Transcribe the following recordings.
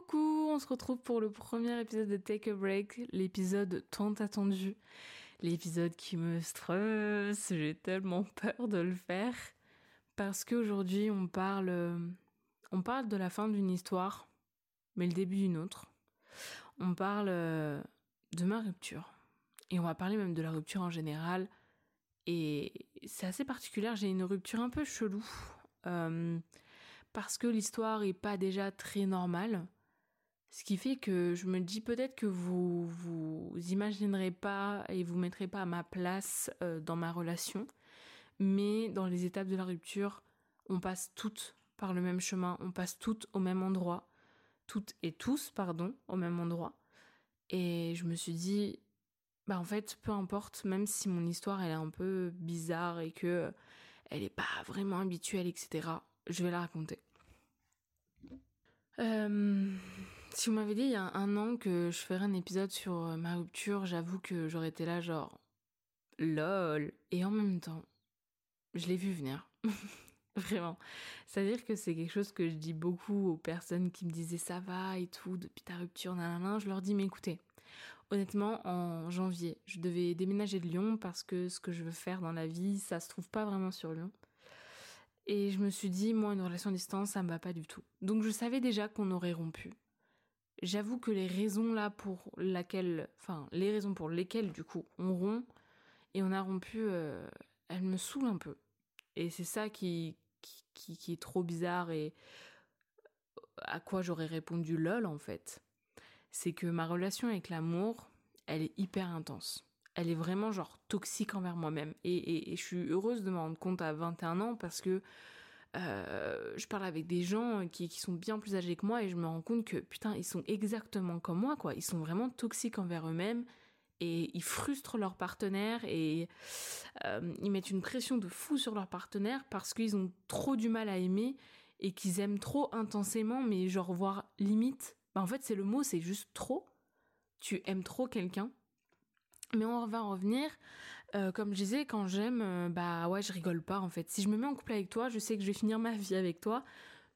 Coucou, on se retrouve pour le premier épisode de Take a Break, l'épisode tant attendu, l'épisode qui me stresse, j'ai tellement peur de le faire. Parce qu'aujourd'hui on parle parle de la fin d'une histoire mais le début d'une autre. On parle de ma rupture. Et on va parler même de la rupture en général. Et c'est assez particulier, j'ai une rupture un peu chelou. Euh, parce que l'histoire est pas déjà très normale. Ce qui fait que je me dis peut-être que vous vous imaginerez pas et vous mettrez pas à ma place euh, dans ma relation, mais dans les étapes de la rupture, on passe toutes par le même chemin, on passe toutes au même endroit, toutes et tous, pardon, au même endroit. Et je me suis dit, bah en fait, peu importe, même si mon histoire elle est un peu bizarre et que elle est pas vraiment habituelle, etc. Je vais la raconter. Euh, si vous m'avez dit il y a un an que je ferais un épisode sur euh, ma rupture, j'avoue que j'aurais été là genre lol. Et en même temps, je l'ai vu venir. Vraiment. C'est-à-dire que c'est quelque chose que je dis beaucoup aux personnes qui me disaient ça va et tout, depuis ta rupture, nanana. Je leur dis, mais écoutez, honnêtement, en janvier, je devais déménager de Lyon parce que ce que je veux faire dans la vie, ça se trouve pas vraiment sur Lyon. Et je me suis dit, moi, une relation à distance, ça me va pas du tout. Donc je savais déjà qu'on aurait rompu. J'avoue que les raisons là pour laquelle, enfin, les raisons pour lesquelles, du coup, on rompt et on a rompu, euh, elles me saoulent un peu. Et c'est ça qui, qui, est trop bizarre et à quoi j'aurais répondu lol en fait. C'est que ma relation avec l'amour, elle est hyper intense elle est vraiment genre toxique envers moi-même. Et, et, je suis heureuse de me rendre compte à 21 ans parce que euh, je parle avec des gens qui, sont bien plus âgés que moi et je me rends compte que putain ils sont exactement comme moi quoi. Ils sont vraiment toxiques envers eux-mêmes et ils frustrent leur partenaire et euh, ils mettent une pression de fou sur leur partenaire parce qu'ils ont trop du mal à aimer et qu'ils aiment trop intensément mais genre voir limite. Bah en fait c'est le mot c'est juste trop. Tu aimes trop quelqu'un mais on va en revenir. Euh, comme je disais, quand j'aime, euh, bah ouais, je rigole pas en fait. Si je me mets en couple avec toi, je sais que je vais finir ma vie avec toi.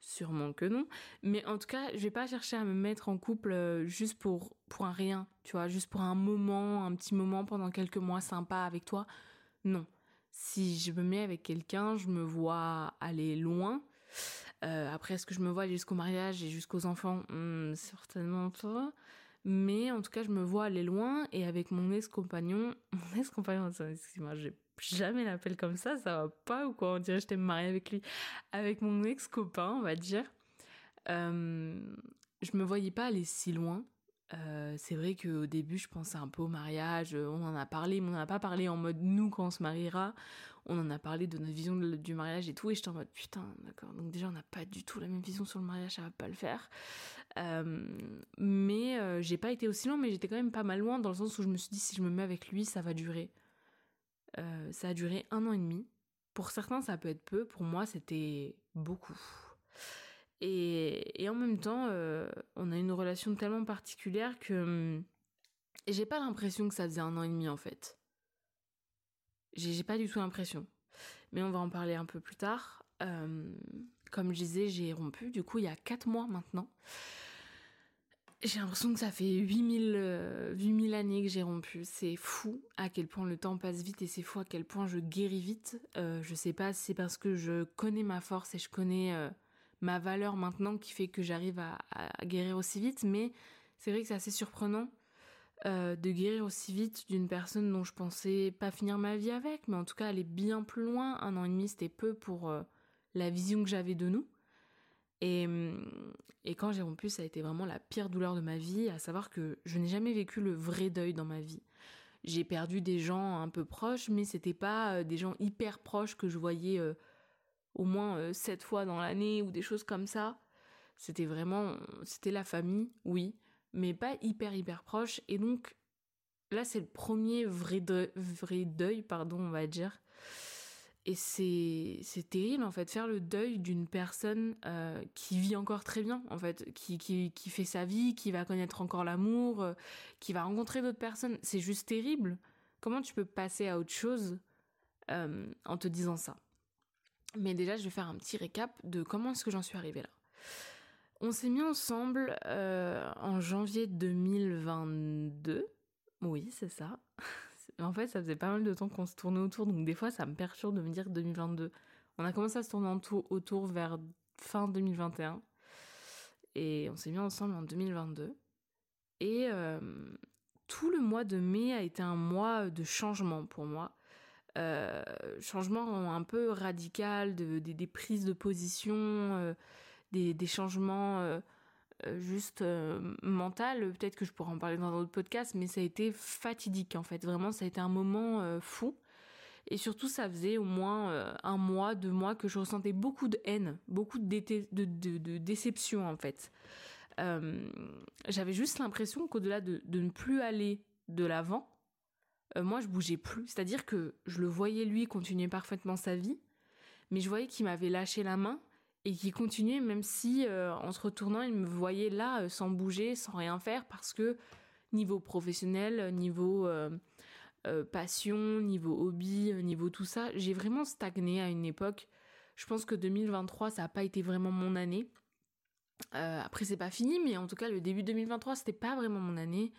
Sûrement que non. Mais en tout cas, je vais pas chercher à me mettre en couple euh, juste pour pour un rien, tu vois, juste pour un moment, un petit moment pendant quelques mois sympa avec toi. Non. Si je me mets avec quelqu'un, je me vois aller loin. après, est-ce que je me vois jusqu'au mariage et jusqu'aux enfants? Hmm, Certainement pas. Mais en tout cas, je me vois aller loin et avec mon ex-compagnon, mon ex-compagnon, excuse-moi, j'ai jamais l'appelle comme ça, ça va pas ou quoi? On dirait que j'étais mariée avec lui. Avec mon ex-copain, on va dire. Euh, je me voyais pas aller si loin. Euh, c'est vrai qu'au début, je pensais un peu au mariage. On en a parlé, mais on n'en a pas parlé en mode nous quand on se mariera. On en a parlé de notre vision du mariage et tout. Et j'étais en mode putain, d'accord. Donc déjà, on n'a pas du tout la même vision sur le mariage, ça va pas le faire. Euh, mais euh, j'ai pas été aussi loin, mais j'étais quand même pas mal loin dans le sens où je me suis dit si je me mets avec lui, ça va durer. Euh, ça a duré un an et demi. Pour certains, ça peut être peu. Pour moi, c'était beaucoup. Et, et en même temps, on a une relation tellement particulière que hum, j'ai pas l'impression que ça faisait un an et demi en fait. J'ai pas du tout l'impression. Mais on va en parler un peu plus tard. Comme je disais, j'ai rompu du coup il y a 4 mois maintenant. J'ai l'impression que ça fait 8000, 8000 euh, années que j'ai rompu. C'est fou à quel point le temps passe vite et c'est fou à quel point je guéris vite. Euh, je sais pas si c'est parce que je connais ma force et je connais euh, ma valeur maintenant qui fait que j'arrive à, guérir aussi vite, mais c'est vrai que c'est assez surprenant euh, de guérir aussi vite d'une personne dont je pensais pas finir ma vie avec, mais en tout cas aller bien plus loin. Un an et demi c'était peu pour euh, la vision que j'avais de nous. Et, et quand j'ai rompu, ça a été vraiment la pire douleur de ma vie, à savoir que je n'ai jamais vécu le vrai deuil dans ma vie. J'ai perdu des gens un peu proches, mais c'était pas euh, des gens hyper proches que je voyais au moins euh, sept fois dans l'année ou des choses comme ça. C'était vraiment, c'était la famille, oui, mais pas hyper hyper proche. Et donc là, c'est le premier vrai deuil, vrai deuil, pardon, on va dire. Et c'est terrible en fait faire le deuil d'une personne euh, qui vit encore très bien en fait, qui qui qui fait sa vie, qui va connaître encore l'amour, euh, qui va rencontrer d'autres personnes. C'est juste terrible. Comment tu peux passer à autre chose en te disant ça? Mais déjà, je vais faire un petit récap de comment est-ce que j'en suis arrivée là. On s'est mis ensemble euh, en janvier 2022. Oui, c'est ça. En fait, ça faisait pas mal de temps qu'on se tournait autour, donc des fois, ça me perturbe de me dire 2022. On a commencé à se tourner autour vers fin 2021. Et on s'est mis ensemble en 2022. Et euh, tout le mois de mai a été un mois de changement pour moi. Euh, changement un peu radical, de, des prises de position, euh, des, changements euh, juste mental. Peut-être que je pourrais en parler dans un autre podcast, mais ça a été fatidique en fait. Vraiment, ça a été un moment fou. Et surtout, ça faisait au moins un mois, deux mois que je ressentais beaucoup de haine, beaucoup de, de déception en fait. J'avais juste l'impression qu'au-delà de, ne plus aller de l'avant, moi je bougeais plus. C'est-à-dire que je le voyais lui continuer parfaitement sa vie, mais je voyais qu'il m'avait lâché la main et qu'il continuait même si en se retournant il me voyait là sans bouger, sans rien faire parce que niveau professionnel, niveau passion, niveau hobby, niveau tout ça, j'ai vraiment stagné à une époque. Je pense que 2023 ça n'a pas été vraiment mon année. après c'est pas fini, mais en tout cas le début 2023 c'était pas vraiment mon année.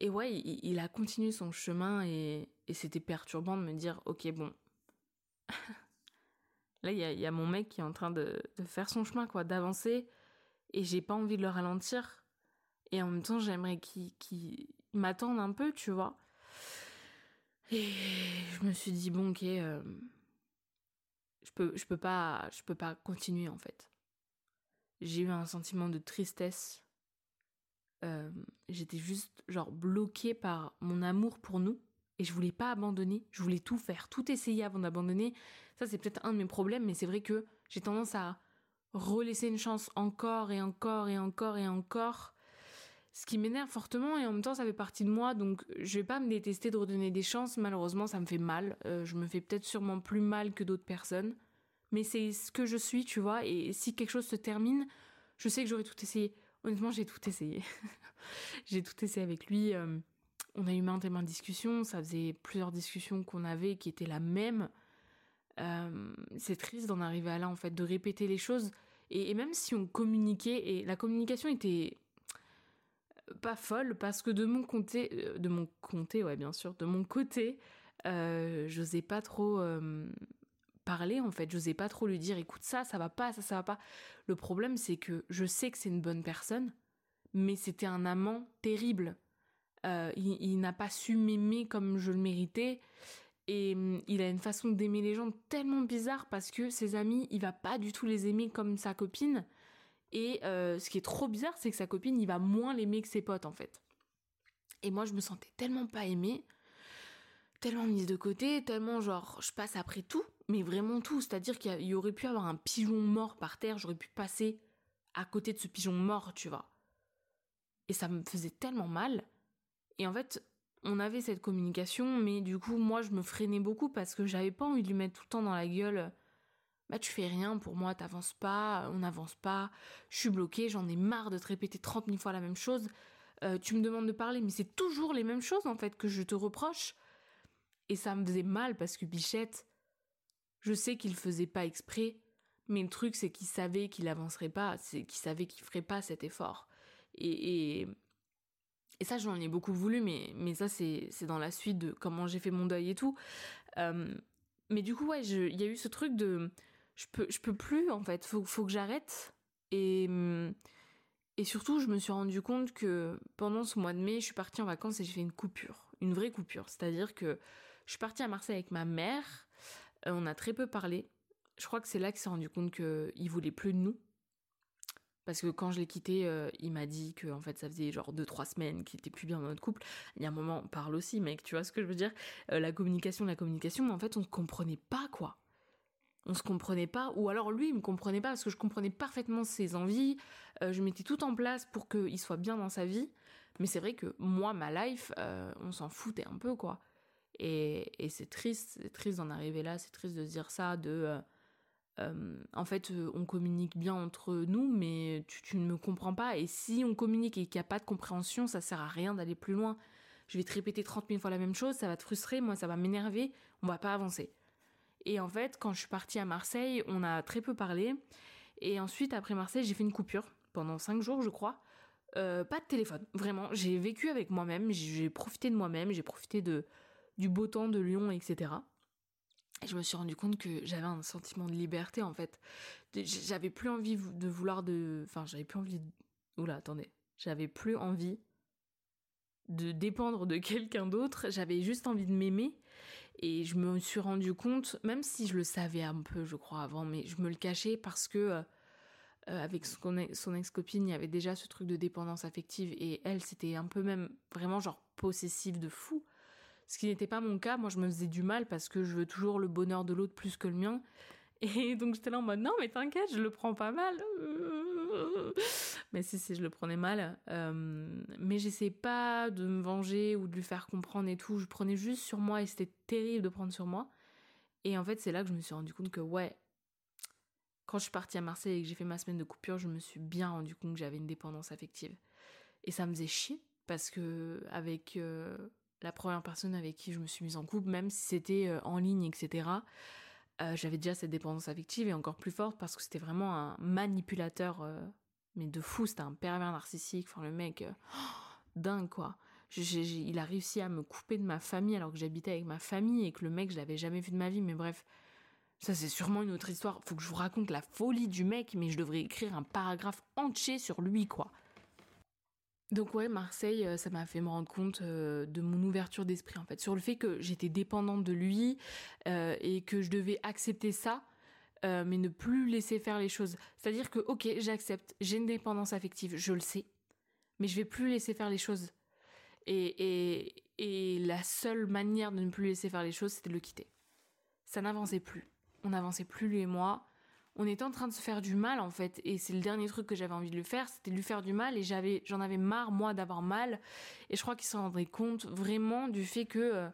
Et ouais, il, a continué son chemin et, c'était perturbant de me dire, ok, bon. Là, il y a, mon mec qui est en train de, faire son chemin, quoi, d'avancer. Et j'ai pas envie de le ralentir. Et en même temps, j'aimerais qu'il m'attende un peu, tu vois. Et je me suis dit, bon, ok, euh, je, peux, je, peux pas, je peux pas continuer, en fait. J'ai eu un sentiment de tristesse euh, j'étais juste genre bloquée par mon amour pour nous et je voulais pas abandonner, je voulais tout faire, tout essayer avant d'abandonner. Ça c'est peut-être un de mes problèmes, mais c'est vrai que j'ai tendance à relaisser une chance encore et encore et encore et encore. Ce qui m'énerve fortement et en même temps ça fait partie de moi donc je vais pas me détester de redonner des chances, malheureusement ça me fait mal. Euh, je me fais peut-être sûrement plus mal que d'autres personnes. Mais c'est ce que je suis, tu vois, et si quelque chose se termine, je sais que j'aurais tout essayé. Honnêtement, j'ai tout essayé. j'ai tout essayé avec lui. Euh, on a eu maintes et maintes discussions. Ça faisait plusieurs discussions qu'on avait qui étaient la même. Euh, c'est triste d'en arriver à là, en fait, de répéter les choses. Et, même si on communiquait, et la communication était pas folle, parce que de mon côté, euh, de mon côté, ouais, bien sûr, de mon côté, euh, j'osais pas trop parler en fait. J'osais pas trop lui dire écoute ça, ça va pas, ça, ça va pas. Le problème c'est que je sais que c'est une bonne personne, mais c'était un amant terrible. Euh, il, n'a pas su m'aimer comme je le méritais. Et hum, il a une façon d'aimer les gens tellement bizarre parce que ses amis, il va pas du tout les aimer comme sa copine. Et euh, ce qui est trop bizarre, c'est que sa copine, il va moins l'aimer que ses potes en fait. Et moi, je me sentais tellement pas aimée, tellement mise de côté, tellement genre, je passe après tout mais vraiment tout. C'est-à-dire qu'il y, aurait pu avoir un pigeon mort par terre, j'aurais pu passer à côté de ce pigeon mort, tu vois. Et ça me faisait tellement mal. Et en fait, on avait cette communication, mais du coup, moi, je me freinais beaucoup parce que j'avais pas envie de lui mettre tout le temps dans la gueule. Bah, tu fais rien pour moi, t'avances pas, on n'avance pas, je suis bloquée, j'en ai marre de te répéter 30 000 fois la même chose. Euh, tu me demandes de parler, mais c'est toujours les mêmes choses en fait que je te reproche. Et ça me faisait mal parce que Bichette, je sais qu'il faisait pas exprès, mais le truc c'est qu'il savait qu'il avancerait pas, c'est qu'il savait qu'il ferait pas cet effort. Et, et, ça j'en ai beaucoup voulu, mais, mais ça c'est, c'est dans la suite de comment j'ai fait mon deuil et tout. Euh, mais du coup ouais, il y a eu ce truc de je peux, je peux plus en fait, faut, faut que j'arrête. Et, et surtout je me suis rendu compte que pendant ce mois de mai, je suis partie en vacances et j'ai fait une coupure, une vraie coupure. C'est-à-dire que je suis partie à Marseille avec ma mère. Euh, on a très peu parlé. Je crois que c'est là qu'il s'est rendu compte qu'il voulait plus de nous. Parce que quand je l'ai quitté, euh, il m'a dit que en fait ça faisait genre 2-3 semaines qu'il était plus bien dans notre couple. Il y a un moment, on parle aussi, mec, tu vois ce que je veux dire? Euh, La communication, la communication, mais en fait on ne comprenait pas quoi. On se comprenait pas, ou alors lui il me comprenait pas parce que je comprenais parfaitement ses envies. je mettais tout en place pour qu'il soit bien dans sa vie. Mais c'est vrai que moi, ma life, on s'en foutait un peu quoi. Et, c'est triste, c'est triste d'en arriver là, c'est triste de se dire ça, de... Euh, euh, en fait, euh, on communique bien entre nous, mais tu, ne me comprends pas. Et si on communique et qu'il n'y a pas de compréhension, ça sert à rien d'aller plus loin. Je vais te répéter 30 000 fois la même chose, ça va te frustrer, moi ça va m'énerver, on va pas avancer. Et en fait, quand je suis partie à Marseille, on a très peu parlé. Et ensuite, après Marseille, j'ai fait une coupure. pendant cinq jours, je crois. pas de téléphone, vraiment. J'ai vécu avec moi-même, j'ai profité de moi-même, j'ai profité du beau temps de Lyon, etc. Je me suis rendu compte que j'avais un sentiment de liberté en fait. J'avais plus envie de vouloir de. Enfin, j'avais plus envie. De... Oula, attendez. J'avais plus envie de dépendre de quelqu'un d'autre. J'avais juste envie de m'aimer. Et je me suis rendu compte, même si je le savais un peu, je crois, avant, mais je me le cachais parce que. Euh, avec son, son ex-copine, il y avait déjà ce truc de dépendance affective et elle, c'était un peu même vraiment genre possessive de fou. Ce qui n'était pas mon cas, moi je me faisais du mal parce que je veux toujours le bonheur de l'autre plus que le mien. Et donc j'étais là en mode non mais t'inquiète, je le prends pas mal. Mais si si je le prenais mal. Euh, mais j'essayais pas de me venger ou de lui faire comprendre et tout. Je prenais juste sur moi et c'était terrible de prendre sur moi. Et en fait c'est là que je me suis rendu compte que ouais, quand je suis partie à Marseille et que j'ai fait ma semaine de coupure, je me suis bien rendu compte que j'avais une dépendance affective. Et ça me faisait chier parce que avec euh, la première personne avec qui je me suis mise en couple, même si c'était euh, en ligne, etc. Euh, j'avais déjà cette dépendance affective et encore plus forte parce que c'était vraiment un manipulateur, euh, mais de fou, c'était un pervers narcissique, enfin le mec, dingue quoi. il a réussi à me couper de ma famille alors que j'habitais avec ma famille et que le mec je l'avais jamais vu de ma vie, mais bref, ça c'est sûrement une autre histoire. Faut que je vous raconte la folie du mec, mais je devrais écrire un paragraphe entier sur lui quoi. Donc ouais, Marseille, euh, ça m'a fait me rendre compte euh, de mon ouverture d'esprit en fait, sur le fait que j'étais dépendante de lui euh, et que je devais accepter ça, mais ne plus laisser faire les choses. C'est-à-dire que ok, j'accepte, j'ai une dépendance affective, je le sais, mais je vais plus laisser faire les choses. Et, et, et la seule manière de ne plus laisser faire les choses, c'était de le quitter. Ça n'avançait plus. On n'avançait plus lui et moi on était en train de se faire du mal en fait. Et c'est le dernier truc que j'avais envie de lui faire c'était de lui faire du mal. Et j'avais j'en avais marre moi d'avoir mal. Et je crois qu'il se rendrait compte vraiment du fait que euh,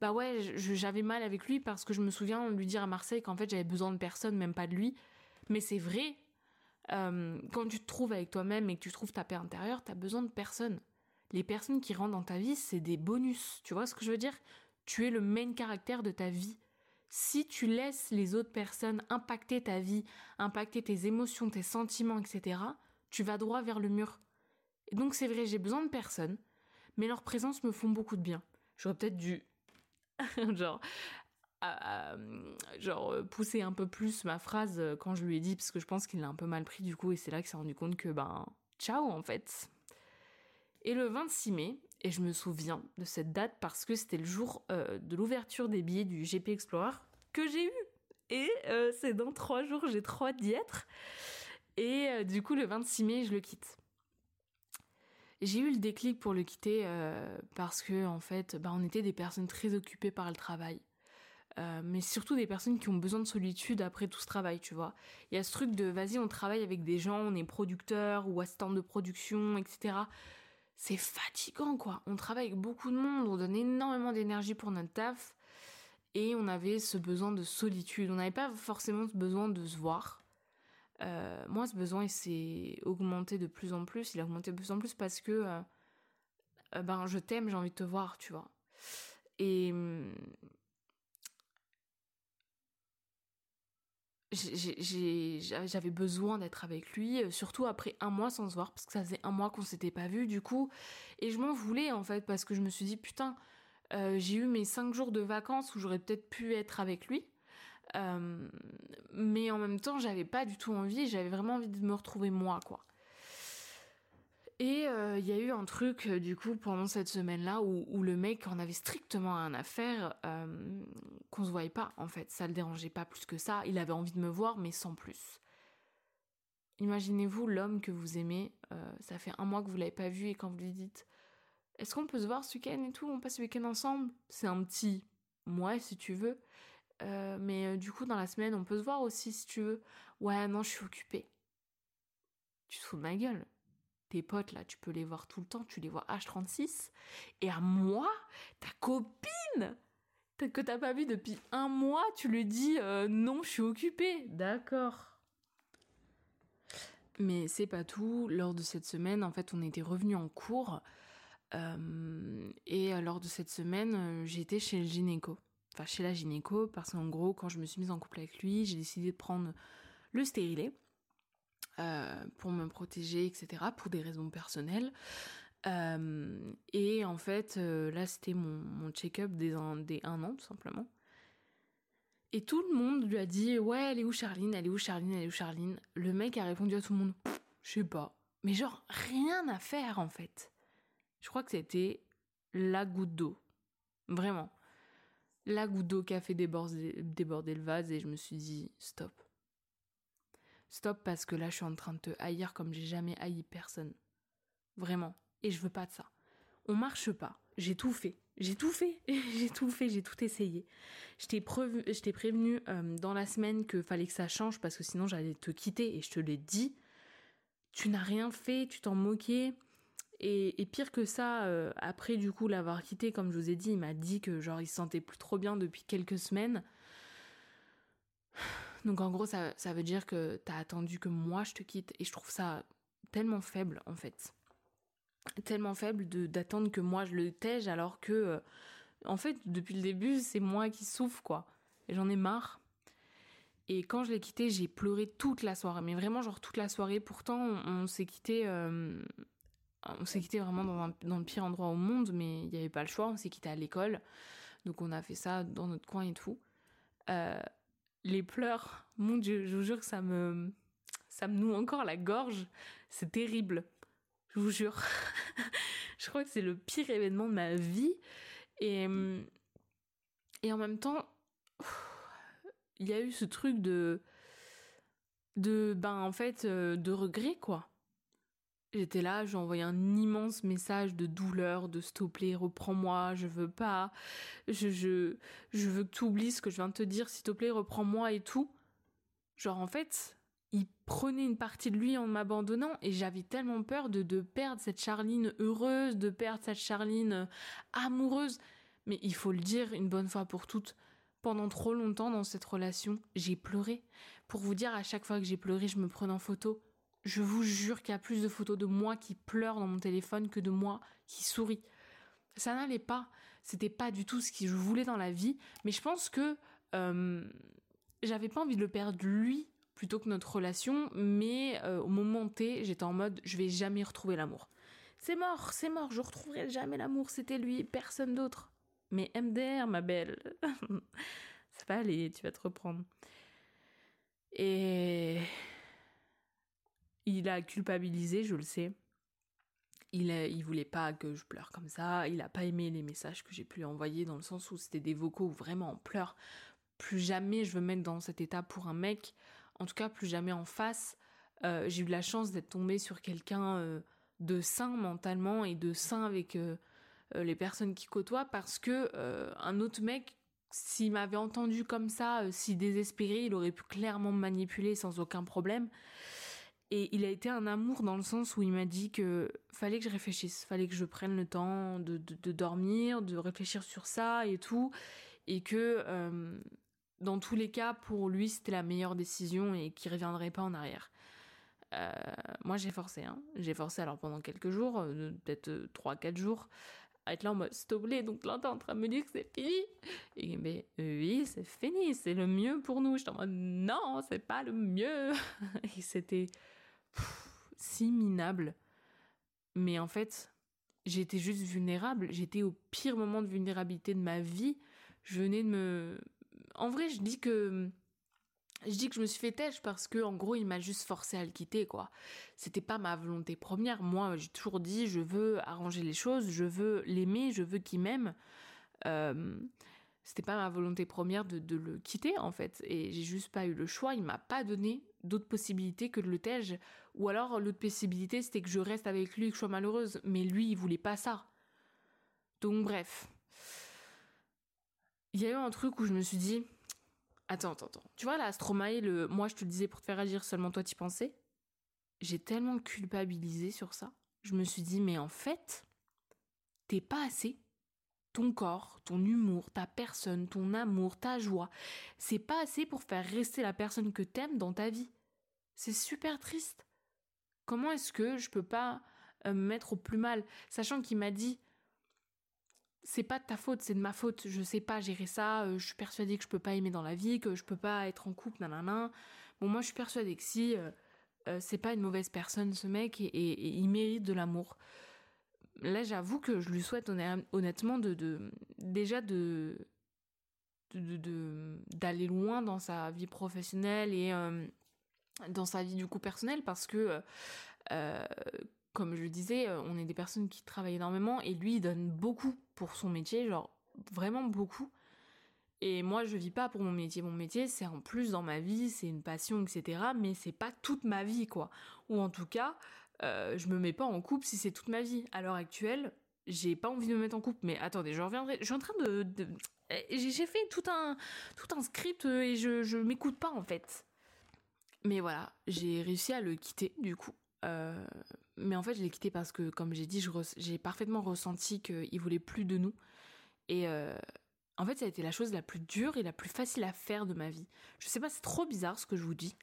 bah ouais j'avais mal avec lui parce que je me souviens lui dire à Marseille qu'en fait j'avais besoin de personne même pas de lui. Mais c'est vrai euh, quand tu te trouves avec toi-même et que tu trouves ta paix intérieure t'as besoin de personne. Les personnes qui rentrent dans ta vie c'est des bonus. Tu vois ce que je veux dire? Tu es le main caractère de ta vie si tu laisses les autres personnes impacter ta vie, impacter tes émotions, tes sentiments, etc., tu vas droit vers le mur. Et donc c'est vrai, j'ai besoin de personnes, mais leur présence me font beaucoup de bien. J'aurais peut-être dû, genre, genre pousser un peu plus ma phrase quand je lui ai dit, parce que je pense qu'il l'a un peu mal pris du coup, et c'est là qu'il s'est rendu compte que ben, ciao en fait. Et le 26 mai, et je me souviens de cette date parce que c'était le jour euh, de l'ouverture des billets du GP Explorer que j'ai eu. Et euh, c'est dans trois jours, j'ai trop hâte d'y être. Et euh, du coup, le 26 mai, je le quitte. J'ai eu le déclic pour le quitter parce que, en fait, bah, on était des personnes très occupées par le travail. mais surtout des personnes qui ont besoin de solitude après tout ce travail, tu vois. Il y a ce truc de vas-y, on travaille avec des gens, on est producteur ou assistant de production, etc c'est fatigant quoi. On travaille avec beaucoup de monde, on donne énormément d'énergie pour notre taf et on avait ce besoin de solitude. On n'avait pas forcément ce besoin de se voir. Euh, moi, ce besoin, il s'est augmenté de plus en plus. Il a augmenté de plus en plus parce que euh, euh, ben, je t'aime, j'ai envie de te voir, tu vois. Et j'avais besoin d'être avec lui, euh, surtout après un mois sans se voir, parce que ça faisait un mois qu'on s'était pas vu du coup, et je m'en voulais en fait, parce que je me suis dit, putain, euh, j'ai eu mes cinq jours de vacances où j'aurais peut-être pu être avec lui, euh, mais en même temps, j'avais pas du tout envie, j'avais vraiment envie de me retrouver moi, quoi. Et euh, il y a eu un truc, euh, du coup, pendant cette semaine-là, où, le mec en avait strictement rien à faire, euh, qu'on se voyait pas, en fait. Ça le dérangeait pas plus que ça. Il avait envie de me voir, mais sans plus. Imaginez-vous l'homme que vous aimez, ça fait un mois que vous l'avez pas vu, et quand vous lui dites Est-ce qu'on peut se voir ce week-end et tout? On passe le week-end ensemble? C'est un petit moi, si tu veux. mais du coup, dans la semaine, on peut se voir aussi, si tu veux. Ouais, non, je suis occupée. Tu te fous de ma gueule tes potes là, tu peux les voir tout le temps, tu les vois H36. Et à moi, ta copine que t'as pas vu depuis un mois, tu lui dis euh, non, je suis occupée. D'accord. Mais c'est pas tout. Lors de cette semaine, en fait, on était revenu en cours. Euh, et lors de cette semaine, euh, j'étais chez le gynéco. Enfin, chez la gynéco, parce qu'en gros, quand je me suis mise en couple avec lui, j'ai décidé de prendre le stérilet. Euh, pour me protéger, etc., pour des raisons personnelles. Euh, et en fait, là, c'était mon, check-up des, un an, tout simplement. Et tout le monde lui a dit Ouais, elle est où Charline? Elle est où Charline? Elle est où Charline? Le mec a répondu à tout le monde Je sais pas. Mais genre, rien à faire en fait. Je crois que c'était la goutte d'eau. Vraiment. La goutte d'eau qui a fait déborder le vase et je me suis dit Stop. Stop parce que là je suis en train de te haïr comme j'ai jamais haï personne. Vraiment. Et je veux pas de ça. On marche pas. J'ai tout fait. J'ai tout fait, j'ai tout fait, j'ai tout essayé. Je t'ai prévenu euh, dans la semaine que fallait que ça change parce que sinon j'allais te quitter et je te l'ai dit. Tu n'as rien fait, tu t'en moquais. Et, pire que ça, euh, après du coup l'avoir quitté, comme je vous ai dit, il m'a dit que genre il se sentait plus trop bien depuis quelques semaines. Donc en gros ça, ça veut dire que t'as attendu que moi je te quitte. Et je trouve ça tellement faible en fait. Tellement faible d'attendre que moi je le tège alors que euh, en fait depuis le début c'est moi qui souffre quoi. J'en ai marre. Et quand je l'ai quitté j'ai pleuré toute la soirée. Mais vraiment genre toute la soirée. Pourtant on, s'est quitté euh, on s'est quitté vraiment dans, dans, le pire endroit au monde mais il n'y avait pas le choix. On s'est quitté à l'école. Donc on a fait ça dans notre coin et tout. Euh, les pleurs mon dieu je vous jure que ça me ça me noue encore la gorge c'est terrible je vous jure. je crois que c'est le pire événement de ma vie. Et, et en même temps, il y a eu ce truc de. de. ben, en fait, euh, de regret, quoi. J'étais là, j'ai envoyé un immense message de douleur, de s'il te plaît, reprends-moi, je veux pas, je, je, je veux que tu oublies ce que je viens de te dire, s'il te plaît, reprends-moi et tout. Genre, en fait, il prenait une partie de lui en m'abandonnant et j'avais tellement peur de, de perdre cette Charline heureuse, de perdre cette Charline amoureuse. Mais il faut le dire une bonne fois pour toutes, pendant trop longtemps dans cette relation, j'ai pleuré. Pour vous dire, à chaque fois que j'ai pleuré, je me prenais en photo. Je vous jure qu'il y a plus de photos de moi qui pleure dans mon téléphone que de moi qui sourit. Ça n'allait pas. C'était pas du tout ce que je voulais dans la vie. Mais je pense que euh, j'avais pas envie de le perdre lui plutôt que notre relation, mais euh, au moment T, j'étais en mode je vais jamais retrouver l'amour. C'est mort, c'est mort, je retrouverai jamais l'amour, c'était lui, personne d'autre. Mais MDR, ma belle, ça va aller, tu vas te reprendre. Et il a culpabilisé, je le sais. Il, a, voulait pas que je pleure comme ça. Il a pas aimé les messages que j'ai pu lui envoyer dans le sens où c'était des vocaux où vraiment on pleure. Plus jamais je veux mettre dans cet état pour un mec en tout cas plus jamais en face. Euh, j'ai eu la chance d'être tombée sur quelqu'un euh, de sain mentalement et de sain avec euh, les personnes qui côtoient parce que un autre mec, s'il m'avait entendu comme ça, si désespéré, il aurait pu clairement me manipuler sans aucun problème. Et il a été un amour dans le sens où il m'a dit que fallait que je réfléchisse, fallait que je prenne le temps de, de dormir, de réfléchir sur ça et tout, et que dans tous les cas, pour lui, c'était la meilleure décision et qu'il reviendrait pas en arrière. Euh, moi, j'ai forcé, hein. J'ai forcé alors pendant quelques jours, euh, peut-être 3-4 euh, jours, à être là en mode stop donc là t'es en train de me dire que c'est fini. Et mais oui, c'est fini, c'est le mieux pour nous. J'étais en mode non, c'est pas le mieux. et c'était si minable. Mais en fait, j'étais juste vulnérable. J'étais au pire moment de vulnérabilité de ma vie. Je venais de me en vrai, je dis que je dis que je me suis fait têche parce que en gros il m'a juste forcé à le quitter quoi. C'était pas ma volonté première. Moi j'ai toujours dit je veux arranger les choses, je veux l'aimer, je veux qu'il m'aime. Euh, c'était pas ma volonté première de, le quitter en fait et j'ai juste pas eu le choix. Il m'a pas donné d'autres possibilités que de le tège ou alors l'autre possibilité c'était que je reste avec lui et que je sois malheureuse. Mais lui il voulait pas ça. Donc bref il y a eu un truc où je me suis dit attends attends attends tu vois la Stromae le moi je te le disais pour te faire agir seulement toi t'y pensais j'ai tellement culpabilisé sur ça je me suis dit mais en fait t'es pas assez ton corps, ton humour, ta personne, ton amour, ta joie, c'est pas assez pour faire rester la personne que t'aimes dans ta vie. C'est super triste. Comment est-ce que je peux pas euh, me mettre au plus mal, sachant qu'il m'a dit c'est pas de ta faute, c'est de ma faute. Je sais pas gérer ça. Euh, je suis persuadée que je peux pas aimer dans la vie, que je peux pas être en couple, nanana. Bon, moi, je suis persuadée que si, euh, c'est pas une mauvaise personne ce mec et, il mérite de l'amour. Là, j'avoue que je lui souhaite honnêtement de, déjà d'aller loin dans sa vie professionnelle et dans sa vie du coup personnelle parce que comme je le disais, on est des personnes qui travaillent énormément et lui il donne beaucoup pour son métier, genre vraiment beaucoup. Et moi, je vis pas pour mon métier. Mon métier, c'est en plus dans ma vie, c'est une passion, etc. Mais c'est pas toute ma vie, quoi. Ou en tout cas, euh, je me mets pas en couple si c'est toute ma vie. À l'heure actuelle, j'ai pas envie de me mettre en couple. Mais attendez, je reviendrai. Je suis en train de. J'ai fait tout un, tout un script et je, je m'écoute pas, en fait. Mais voilà, j'ai réussi à le quitter, du coup. Euh, mais en fait, je l'ai quitté parce que, comme j'ai dit, j'ai parfaitement ressenti qu'il voulait plus de nous. Et. Euh, en fait, ça a été la chose la plus dure et la plus facile à faire de ma vie. Je sais pas, c'est trop bizarre ce que je vous dis,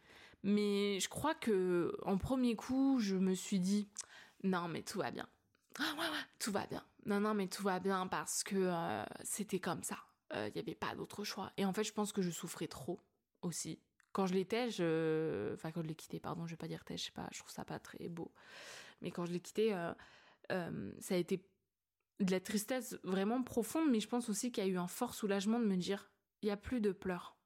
mais je crois que en premier coup, je me suis dit non, mais tout va bien. Ah tout va bien. Non, non, mais tout va bien parce que euh, c'était comme ça. Il euh, n'y avait pas d'autre choix. Et en fait, je pense que je souffrais trop aussi. Quand je l'étais, je. Enfin, quand je l'ai quitté, pardon, je vais pas dire t'ai, je sais pas, je trouve ça pas très beau. Mais quand je l'ai quitté, euh, ça a été de la tristesse vraiment profonde, mais je pense aussi qu'il y a eu un fort soulagement de me dire, il n'y a plus de pleurs.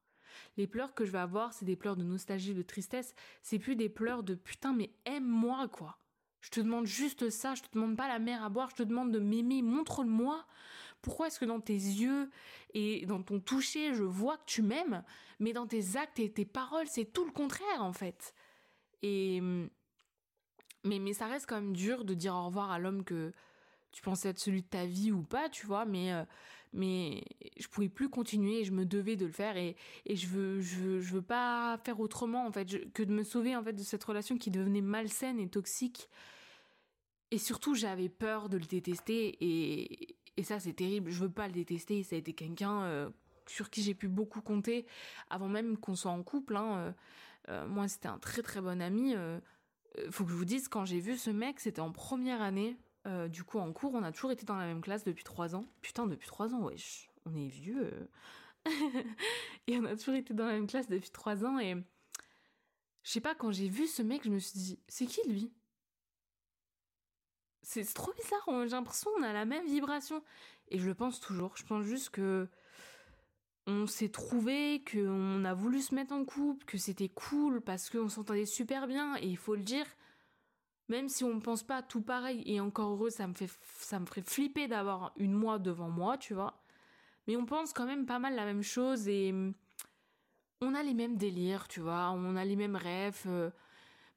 Les pleurs que je vais avoir, c'est des pleurs de nostalgie, de tristesse. C'est plus des pleurs de putain, mais aime-moi, quoi. Je te demande juste ça, je te demande pas la mer à boire, je te demande de m'aimer, montre-le-moi. Pourquoi est-ce que dans tes yeux et dans ton toucher, je vois que tu m'aimes, mais dans tes actes et tes paroles, c'est tout le contraire, en fait. Et. Mais, mais ça reste quand même dur de dire au revoir à l'homme que, tu pensais être celui de ta vie ou pas, tu vois, mais, euh, mais je pouvais plus continuer et je me devais de le faire et, et je, veux, je, veux, je veux pas faire autrement, en fait, que de me sauver, en fait, de cette relation qui devenait malsaine et toxique. Et surtout, j'avais peur de le détester et, et ça, c'est terrible. Je veux pas le détester. Ça a été quelqu'un euh, sur qui j'ai pu beaucoup compter avant même qu'on soit en couple. Hein. Euh, moi, c'était un très très bon ami. faut que je vous dise, quand j'ai vu ce mec, c'était en première année. Euh, du coup, en cours, on a toujours été dans la même classe depuis trois ans. Putain, depuis trois ans, wesh, on est vieux. et on a toujours été dans la même classe depuis trois ans. Et je sais pas, quand j'ai vu ce mec, je me suis dit, c'est qui lui? C'est trop bizarre, j'ai l'impression qu'on a la même vibration. Et je le pense toujours. Je pense juste que on s'est trouvé, qu'on a voulu se mettre en couple, que c'était cool parce qu'on s'entendait super bien. Et il faut le dire, même si on ne pense pas tout pareil, et encore heureux, ça me, fait, ça me ferait flipper d'avoir une moi devant moi, tu vois. Mais on pense quand même pas mal la même chose et hum, on a les mêmes délires, tu vois, on a les mêmes rêves, euh,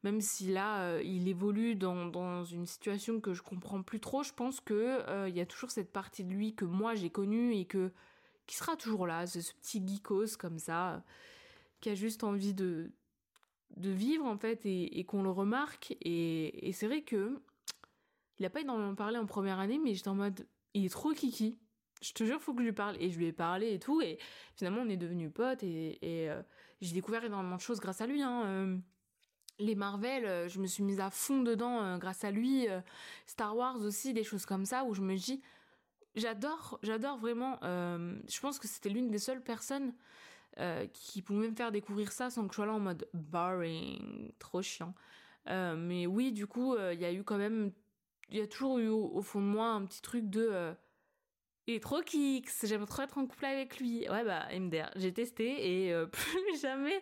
même si là, euh, il évolue dans, dans, une situation que je comprends plus trop, je pense que euh, il y a toujours cette partie de lui que moi j'ai connue et que qui sera toujours là, ce, ce petit geekos comme ça, qui a juste envie de, de vivre en fait et, qu'on le remarque. Et, c'est vrai que il a pas énormément parlé en première année, mais j'étais en mode il est trop kiki. Je te jure, faut que je lui parle. Et je lui ai parlé et tout. Et finalement, on est devenus potes et, euh, j'ai découvert énormément de choses grâce à lui. Hein. Euh, les Marvel, euh, je me suis mise à fond dedans grâce à lui. Star Wars aussi, des choses comme ça où je me dis, j'adore, j'adore vraiment. je pense que c'était l'une des seules personnes euh, qui pouvait me faire découvrir ça sans que je sois là en mode boring, trop chiant. Euh, mais oui, du coup, euh, il y a eu quand même, il y a toujours eu au, fond de moi un petit truc de il est trop kicks, j'aime trop être en couple avec lui. Ouais, bah, MDR, j'ai testé et plus jamais,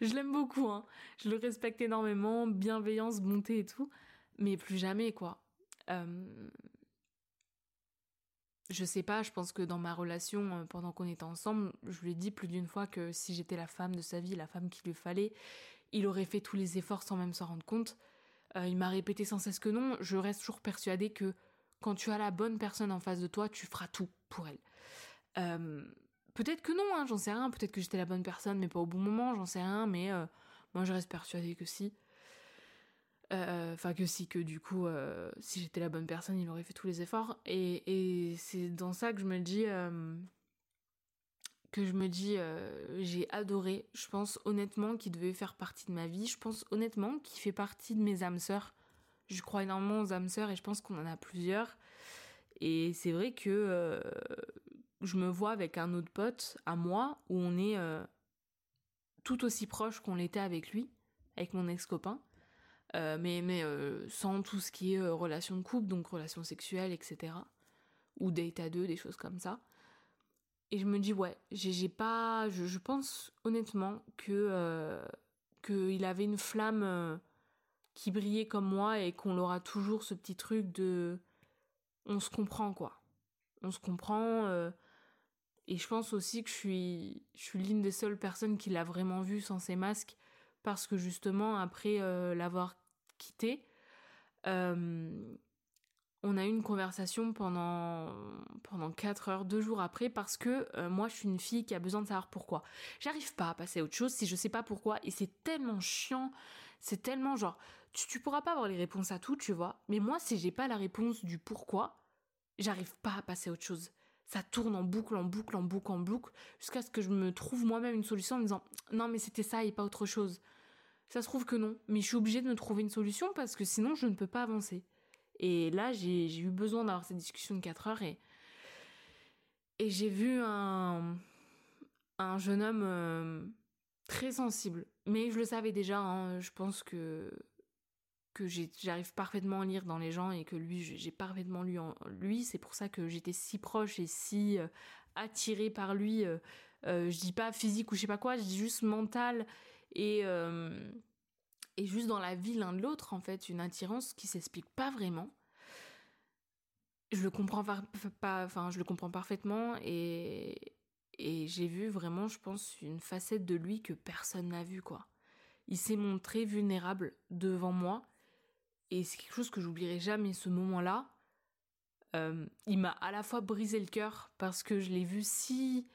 je l'aime beaucoup, hein. Je le respecte énormément, bienveillance, bonté et tout, mais plus jamais, quoi je sais pas, je pense que dans ma relation, euh, pendant qu'on était ensemble, je lui ai dit plus d'une fois que si j'étais la femme de sa vie, la femme qu'il lui fallait, il aurait fait tous les efforts sans même s'en rendre compte. Euh, il m'a répété sans cesse que non. Je reste toujours persuadée que quand tu as la bonne personne en face de toi, tu feras tout pour elle. Euh, peut-être que non, hein, j'en sais rien. Peut-être que j'étais la bonne personne, mais pas au bon moment, j'en sais rien. Mais moi, je reste persuadée que si. Euh, enfin, que si, que du coup, euh, si j'étais la bonne personne, il aurait fait tous les efforts. Et, c'est dans ça que je me dis. Euh, que je me dis, j'ai adoré. Je pense honnêtement qu'il devait faire partie de ma vie. Je pense honnêtement qu'il fait partie de mes âmes sœurs. Je crois énormément aux âmes sœurs et je pense qu'on en a plusieurs. Et c'est vrai que je me vois avec un autre pote à moi où on est tout aussi proche qu'on l'était avec lui, avec mon ex-copain. Mais mais sans tout ce qui est relation de couple, donc relation sexuelle, etc. Ou date à deux, des choses comme ça. Et je me dis, ouais, j'ai pas. Je, pense honnêtement que qu'il avait une flamme qui brillait comme moi et qu'on aura toujours ce petit truc de. On se comprend, quoi. On se comprend. Et je pense aussi que je suis, je suis l'une des seules personnes qui l'a vraiment vu sans ses masques, parce que justement, après euh, l'avoir quitté, euh, on a eu une conversation pendant, pendant 4 heures, 2 jours après, parce que euh, moi, je suis une fille qui a besoin de savoir pourquoi. J'arrive pas à passer à autre chose si je sais pas pourquoi, et c'est tellement chiant, c'est tellement genre, tu, tu pourras pas avoir les réponses à tout, tu vois, mais moi, si j'ai pas la réponse du pourquoi, j'arrive pas à passer à autre chose ça tourne en boucle, en boucle, en boucle, en boucle, jusqu'à ce que je me trouve moi-même une solution en me disant non mais c'était ça et pas autre chose. Ça se trouve que non, mais je suis obligée de me trouver une solution parce que sinon je ne peux pas avancer. Et là j'ai eu besoin d'avoir cette discussion de 4 heures et, j'ai vu un, un jeune homme euh, très sensible. Mais je le savais déjà, hein, je pense que que j'arrive parfaitement à lire dans les gens et que lui, j'ai parfaitement lu en lui. C'est pour ça que j'étais si proche et si euh, attirée par lui. Euh, euh, je dis pas physique ou je sais pas quoi, je dis juste mental et, et juste dans la vie l'un de l'autre, en fait, une attirance qui s'explique pas vraiment. Je le comprends pas, enfin, je le comprends parfaitement et, et j'ai vu vraiment, je pense, une facette de lui que personne n'a vu, quoi. Il s'est montré vulnérable devant moi et c'est quelque chose que j'oublierai jamais, ce moment-là. Euh, il m'a à la fois brisé le cœur parce que je l'ai vu si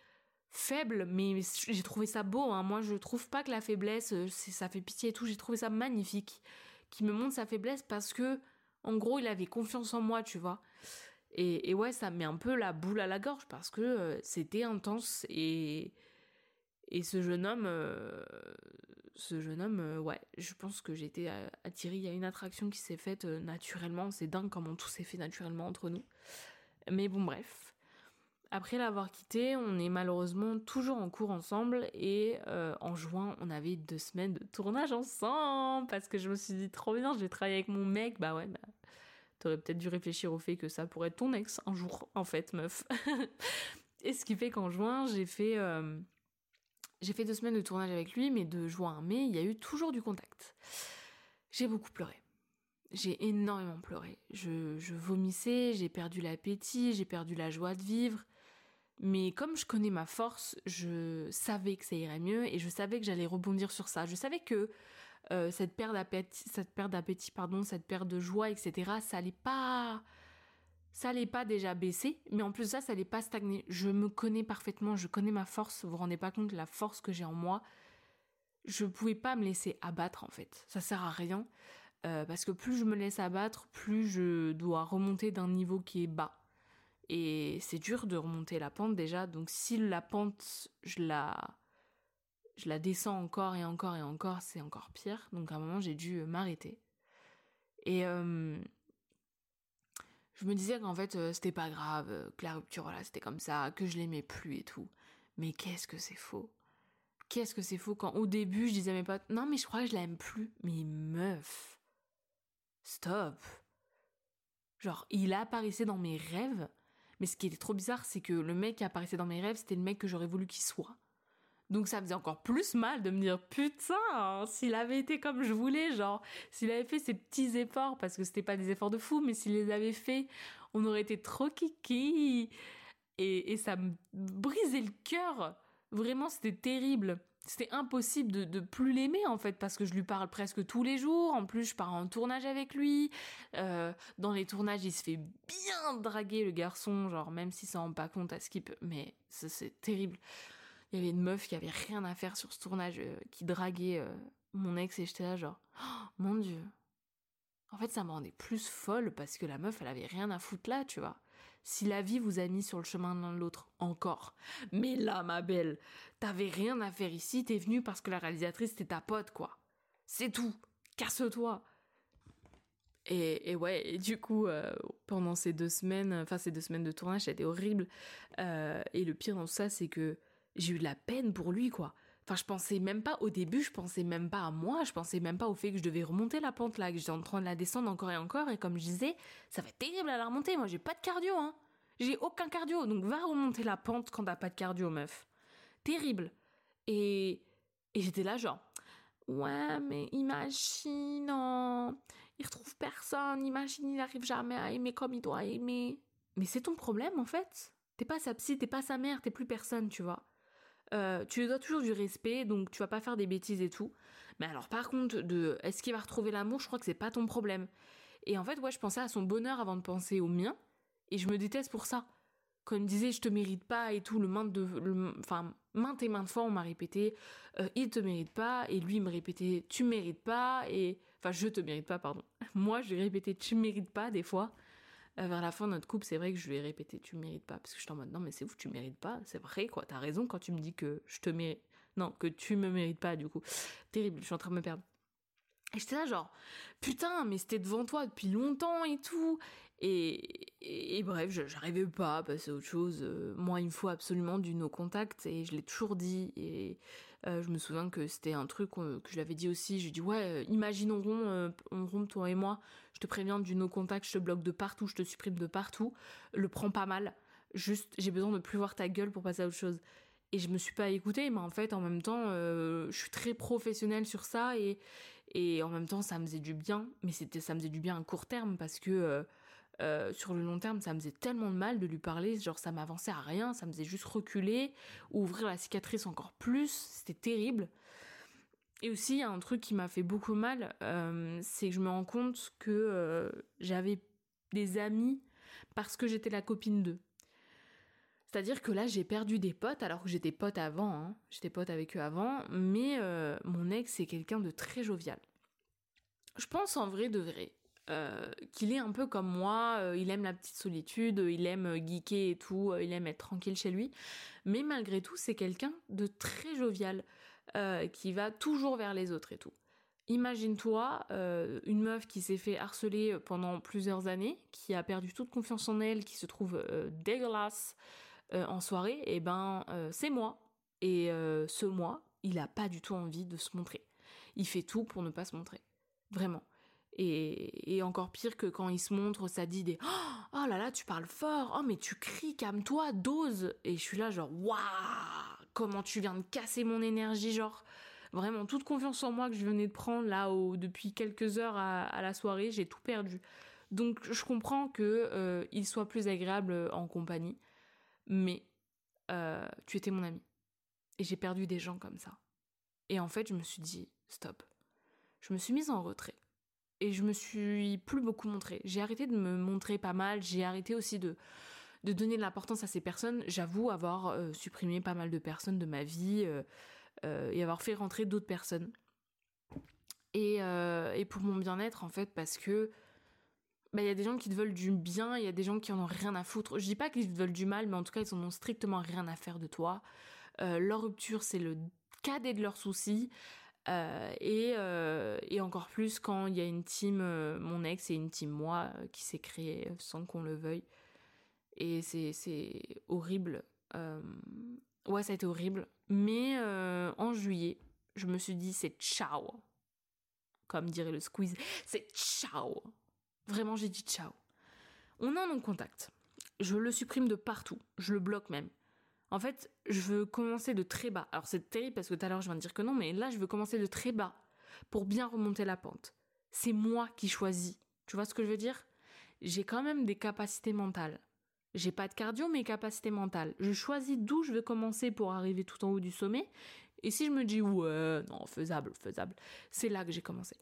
faible, mais j'ai trouvé ça beau. Hein. Moi, je trouve pas que la faiblesse, euh, ça fait pitié et tout. J'ai trouvé ça magnifique. Qui me montre sa faiblesse parce que, en gros, il avait confiance en moi, tu vois. Et, ouais, ça met un peu la boule à la gorge parce que euh, c'était intense et et ce jeune homme, ce jeune homme, euh, ouais, je pense que euh, attirée. Il y a une attraction qui s'est faite euh, naturellement. C'est dingue comment tout s'est fait naturellement entre nous. Mais bon, bref. Après l'avoir quitté, on est malheureusement toujours en cours ensemble et en juin, on avait deux semaines de tournage ensemble parce que je me suis dit trop bien, je vais travailler avec mon mec. Bah ouais, bah, t'aurais peut-être dû réfléchir au fait que ça pourrait être ton ex un jour, en fait, meuf. et ce qui fait qu'en juin, j'ai fait j'ai fait deux semaines de tournage avec lui, mais de juin à mai, il y a eu toujours du contact. J'ai beaucoup pleuré. J'ai énormément pleuré. Je, vomissais, j'ai perdu l'appétit, j'ai perdu la joie de vivre. Mais comme je connais ma force, je savais que ça irait mieux et je savais que j'allais rebondir sur ça. Je savais que euh, cette perte d'appétit, cette perte pardon, cette perte de joie, etc., ça allait pas, ça pas déjà baisser, mais en plus ça, ça n'allait pas stagner. Je me connais parfaitement, je connais ma force, vous vous rendez pas compte de la force que j'ai en moi. Je pouvais pas me laisser abattre en fait, ça sert à rien. Euh, parce que plus je me laisse abattre, plus je dois remonter d'un niveau qui est bas. Et c'est dur de remonter la pente déjà, donc si la pente, je la, je la descends encore et encore et encore, c'est encore pire. Donc à un moment, j'ai dû m'arrêter. Et, euh, je me disais qu'en fait, euh, c'était pas grave, euh, que la rupture, voilà, c'était comme ça, que je l'aimais plus et tout. Mais qu'est-ce que c'est faux? Qu'est-ce que c'est faux quand au début je disais à mes potes, non mais je crois que je l'aime plus. Mais meuf, stop. Genre, il apparaissait dans mes rêves, mais ce qui était trop bizarre, c'est que le mec qui apparaissait dans mes rêves, c'était le mec que j'aurais voulu qu'il soit. Donc ça faisait encore plus mal de me dire putain, s'il avait été comme je voulais, genre s'il avait fait ses petits efforts, parce que c'était pas des efforts de fou, mais s'il les avait fait, on aurait été trop kiki. Et, ça me brisait le cœur. Vraiment, c'était terrible. C'était impossible de, de plus l'aimer en fait parce que je lui parle presque tous les jours. En plus, je pars en tournage avec lui. Euh, dans les tournages, il se fait bien draguer le garçon, genre même s'il s'en rend pas compte à peut. Mais c'est terrible il y avait une meuf qui avait rien à faire sur ce tournage, euh, qui draguait euh, mon ex et j'étais là genre, oh, mon dieu. En fait, ça me rendait plus folle parce que la meuf, elle avait rien à foutre là, tu vois. Si la vie vous a mis sur le chemin l'un de l'autre, encore. Mais là, ma belle, t'avais rien à faire ici, t'es venue parce que la réalisatrice était ta pote, quoi. C'est tout. Casse-toi. Et, ouais, et du coup, euh, pendant ces deux semaines, enfin ces deux semaines de tournage, c'était horrible. et le pire dans ça, c'est que j'ai eu de la peine pour lui, quoi. Enfin, je pensais même pas au début, je pensais même pas à moi, je pensais même pas au fait que je devais remonter la pente là, que j'étais en train de la descendre encore et encore. Et comme je disais, ça va être terrible à la remonter. Moi, j'ai pas de cardio, hein. J'ai aucun cardio. Donc, va remonter la pente quand t'as pas de cardio, meuf. Terrible. Et, et j'étais là, genre, ouais, mais imagine, oh, il retrouve personne, imagine, il n'arrive jamais à aimer comme il doit aimer. Mais c'est ton problème, en fait. T'es pas sa psy, t'es pas sa mère, t'es plus personne, tu vois. Euh, tu lui dois toujours du respect, donc tu vas pas faire des bêtises et tout. Mais alors par contre, de est-ce qu'il va retrouver l'amour, je crois que c'est pas ton problème. Et en fait, ouais, je pensais à son bonheur avant de penser au mien, et je me déteste pour ça. Quand il disait je te mérite pas et tout, le main de, enfin maintes et maintes fois on m'a répété euh, il te mérite pas et lui me répétait tu mérites pas et enfin je te mérite pas pardon. Moi je lui répétais tu mérites pas des fois euh, vers la fin de notre couple, c'est vrai que je lui ai répété tu mérites pas parce que je en mode non mais c'est ouf, tu mérites pas, c'est vrai quoi, t'as raison quand tu me dis que je te mérite non, que tu me mérites pas du coup. Terrible, je suis en train de me perdre. Et j'étais là genre putain, mais c'était devant toi depuis longtemps et tout. Et, et, bref, j'arrivais pas à passer à autre chose. Euh, moi, il me faut absolument du no contact et je l'ai toujours dit. Et euh, je me souviens que c'était un truc que je l'avais dit aussi. Je dis ouais, euh, imaginons on rompt toi et moi. Je te préviens du no contact, je te bloque de partout, je te supprime de partout. Le prends pas mal. Juste, j'ai besoin de plus voir ta gueule pour passer à autre chose. Et je me suis pas écoutée, mais en fait, en même temps, je suis très professionnelle sur ça et et en même temps, ça me faisait du bien. Mais c'était, ça me faisait du bien à court terme parce que euh, sur le long terme, ça me faisait tellement de mal de lui parler, genre ça m'avançait à rien, ça me faisait juste reculer, ouvrir la cicatrice encore plus, c'était terrible. Et aussi, il y a un truc qui m'a fait beaucoup mal, euh, c'est que je me rends compte que euh, j'avais des amis parce que j'étais la copine d'eux. C'est-à-dire que là, j'ai perdu des potes, alors que j'étais pote avant, hein. j'étais pote avec eux avant, mais mon ex, c'est quelqu'un de très jovial. Je pense en vrai de vrai euh, qu'il est un peu comme moi, euh, il aime la petite solitude, il aime euh, geeker et tout, il aime être tranquille chez lui, mais malgré tout c'est quelqu'un de très jovial, qui va toujours vers les autres et tout. Imagine-toi une meuf qui s'est fait harceler pendant plusieurs années, qui a perdu toute confiance en elle, qui se trouve dégueulasse en soirée, et eh ben c'est moi. Et ce moi, il a pas du tout envie de se montrer. Il fait tout pour ne pas se montrer. Vraiment. Et, encore pire que quand il se montre, ça dit des Oh là là, tu parles fort, oh mais tu cries, calme-toi, dose. Et je suis là, genre, waouh, comment tu viens de casser mon énergie, genre, vraiment, toute confiance en moi que je venais de prendre là depuis quelques heures à, la soirée, j'ai tout perdu. Donc je comprends que euh, il soit plus agréable en compagnie, mais euh, tu étais mon ami. Et j'ai perdu des gens comme ça. Et en fait, je me suis dit, stop. Je me suis mise en retrait et je me suis plus beaucoup montrée. J'ai arrêté de me montrer pas mal, j'ai arrêté aussi de, de donner de l'importance à ces personnes. J'avoue avoir euh, supprimé pas mal de personnes de ma vie euh, euh, et avoir fait rentrer d'autres personnes. Et, et, pour mon bien-être en fait parce que bah, il y a des gens qui te veulent du bien, il y a des gens qui en ont rien à foutre. Je dis pas qu'ils te veulent du mal, mais en tout cas ils en ont strictement rien à faire de toi. leur rupture c'est le cadet de leurs soucis. Euh, euh, et, encore plus quand il y a une team, euh, mon ex et une team moi, qui s'est créée sans qu'on le veuille. Et c'est horrible. ouais, ça a été horrible. Mais en juillet, je me suis dit, c'est ciao. Comme dirait le squeeze, c'est ciao. Vraiment, j'ai dit ciao. On a un contact. Je le supprime de partout. Je le bloque même. En fait, je veux commencer de très bas. Alors c'est terrible parce que tout à l'heure je viens de dire que non, mais là je veux commencer de très bas pour bien remonter la pente. C'est moi qui choisis. Tu vois ce que je veux dire? J'ai quand même des capacités mentales. J'ai pas de cardio, mais capacités mentales. Je choisis d'où je veux commencer pour arriver tout en haut du sommet. Et si je me dis ouais, non, faisable, faisable, c'est là que j'ai commencé.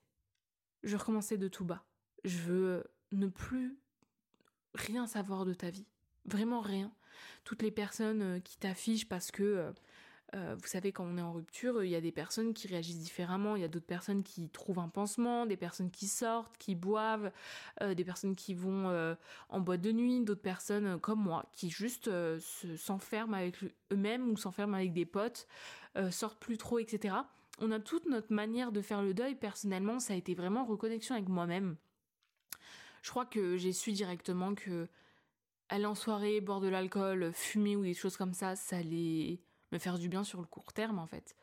Je veux recommencer de tout bas. Je veux ne plus rien savoir de ta vie. Vraiment rien toutes les personnes euh, qui t'affichent parce que euh, euh, vous savez, quand on est en rupture, il y a des personnes qui réagissent différemment, il y a d'autres personnes qui trouvent un pansement, des personnes qui sortent, qui boivent, des personnes qui vont en boîte de nuit, d'autres personnes comme moi qui juste s'enferment avec eux-mêmes ou s'enferment avec des potes, sortent plus trop, etc. On a toute notre manière de faire le deuil. Personnellement, ça a été vraiment reconnexion avec moi-même. Je crois que j'ai su directement que aller en soirée, boire de l'alcool, fumer ou des choses comme ça, ça allait me faire du bien sur le court terme en fait.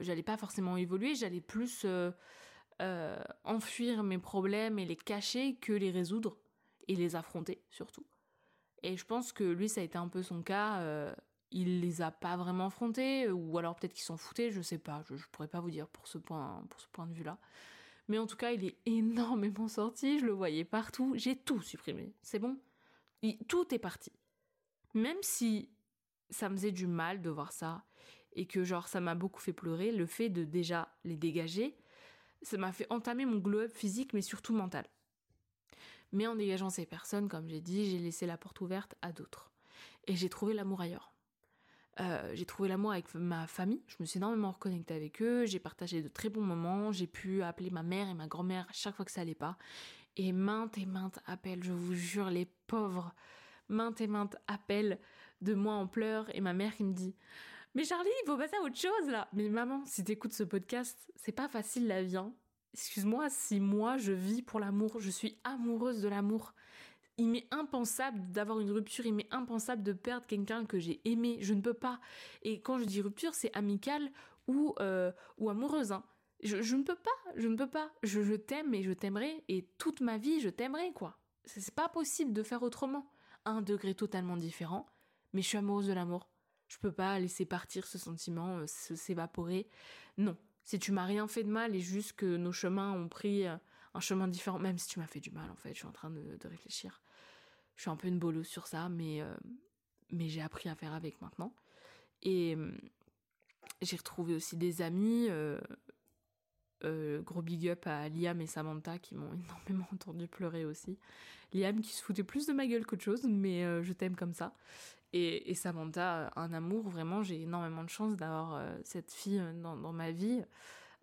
j'allais pas forcément évoluer, j'allais plus enfuir mes problèmes et les cacher que les résoudre et les affronter surtout. Et je pense que lui, ça a été un peu son cas. Euh, il les a pas vraiment affrontés, ou alors peut-être qu'ils s'en foutaient, je sais pas. Je, je, pourrais pas vous dire pour ce point, pour ce point de vue-là. Mais en tout cas, il est énormément sorti. Je le voyais partout. J'ai tout supprimé. C'est bon. Tout est parti. Même si ça me faisait du mal de voir ça et que genre ça m'a beaucoup fait pleurer, le fait de déjà les dégager, ça m'a fait entamer mon glow-up physique, mais surtout mental. Mais en dégageant ces personnes, comme j'ai dit, j'ai laissé la porte ouverte à d'autres. Et j'ai trouvé l'amour ailleurs. Euh, j'ai trouvé l'amour avec ma famille, je me suis énormément reconnectée avec eux, j'ai partagé de très bons moments, j'ai pu appeler ma mère et ma grand-mère chaque fois que ça allait pas. Et maintes et maintes appels, je vous jure, les pauvres, maintes et maintes appels de moi en pleurs et ma mère qui me dit Mais Charlie, il faut passer à autre chose là Mais maman, si t'écoutes ce podcast, c'est pas facile la vie, hein excuse-moi, si moi je vis pour l'amour, je suis amoureuse de l'amour. Il m'est impensable d'avoir une rupture, il m'est impensable de perdre quelqu'un que j'ai aimé, je ne peux pas. Et quand je dis rupture, c'est amical ou, euh, ou amoureuse. Hein. Je, ne peux pas, je ne peux pas. Je, t'aime et je t'aimerai, et toute ma vie je t'aimerai, quoi. C'est pas possible de faire autrement. Un degré totalement différent, mais je suis amoureuse de l'amour. Je peux pas laisser partir ce sentiment, euh, s'évaporer. Non, si tu m'as rien fait de mal et juste que nos chemins ont pris euh, un chemin différent, même si tu m'as fait du mal en fait, je suis en train de, réfléchir. Je suis un peu une bolosse sur ça, mais, euh, mais j'ai appris à faire avec maintenant. Et euh, j'ai retrouvé aussi des amis, gros big up à Liam et Samantha qui m'ont énormément entendu pleurer aussi. Liam qui se foutait plus de ma gueule qu'autre chose, mais je t'aime comme ça. Et, Samantha, un amour, vraiment, j'ai énormément de chance d'avoir euh, cette fille euh, dans, ma vie.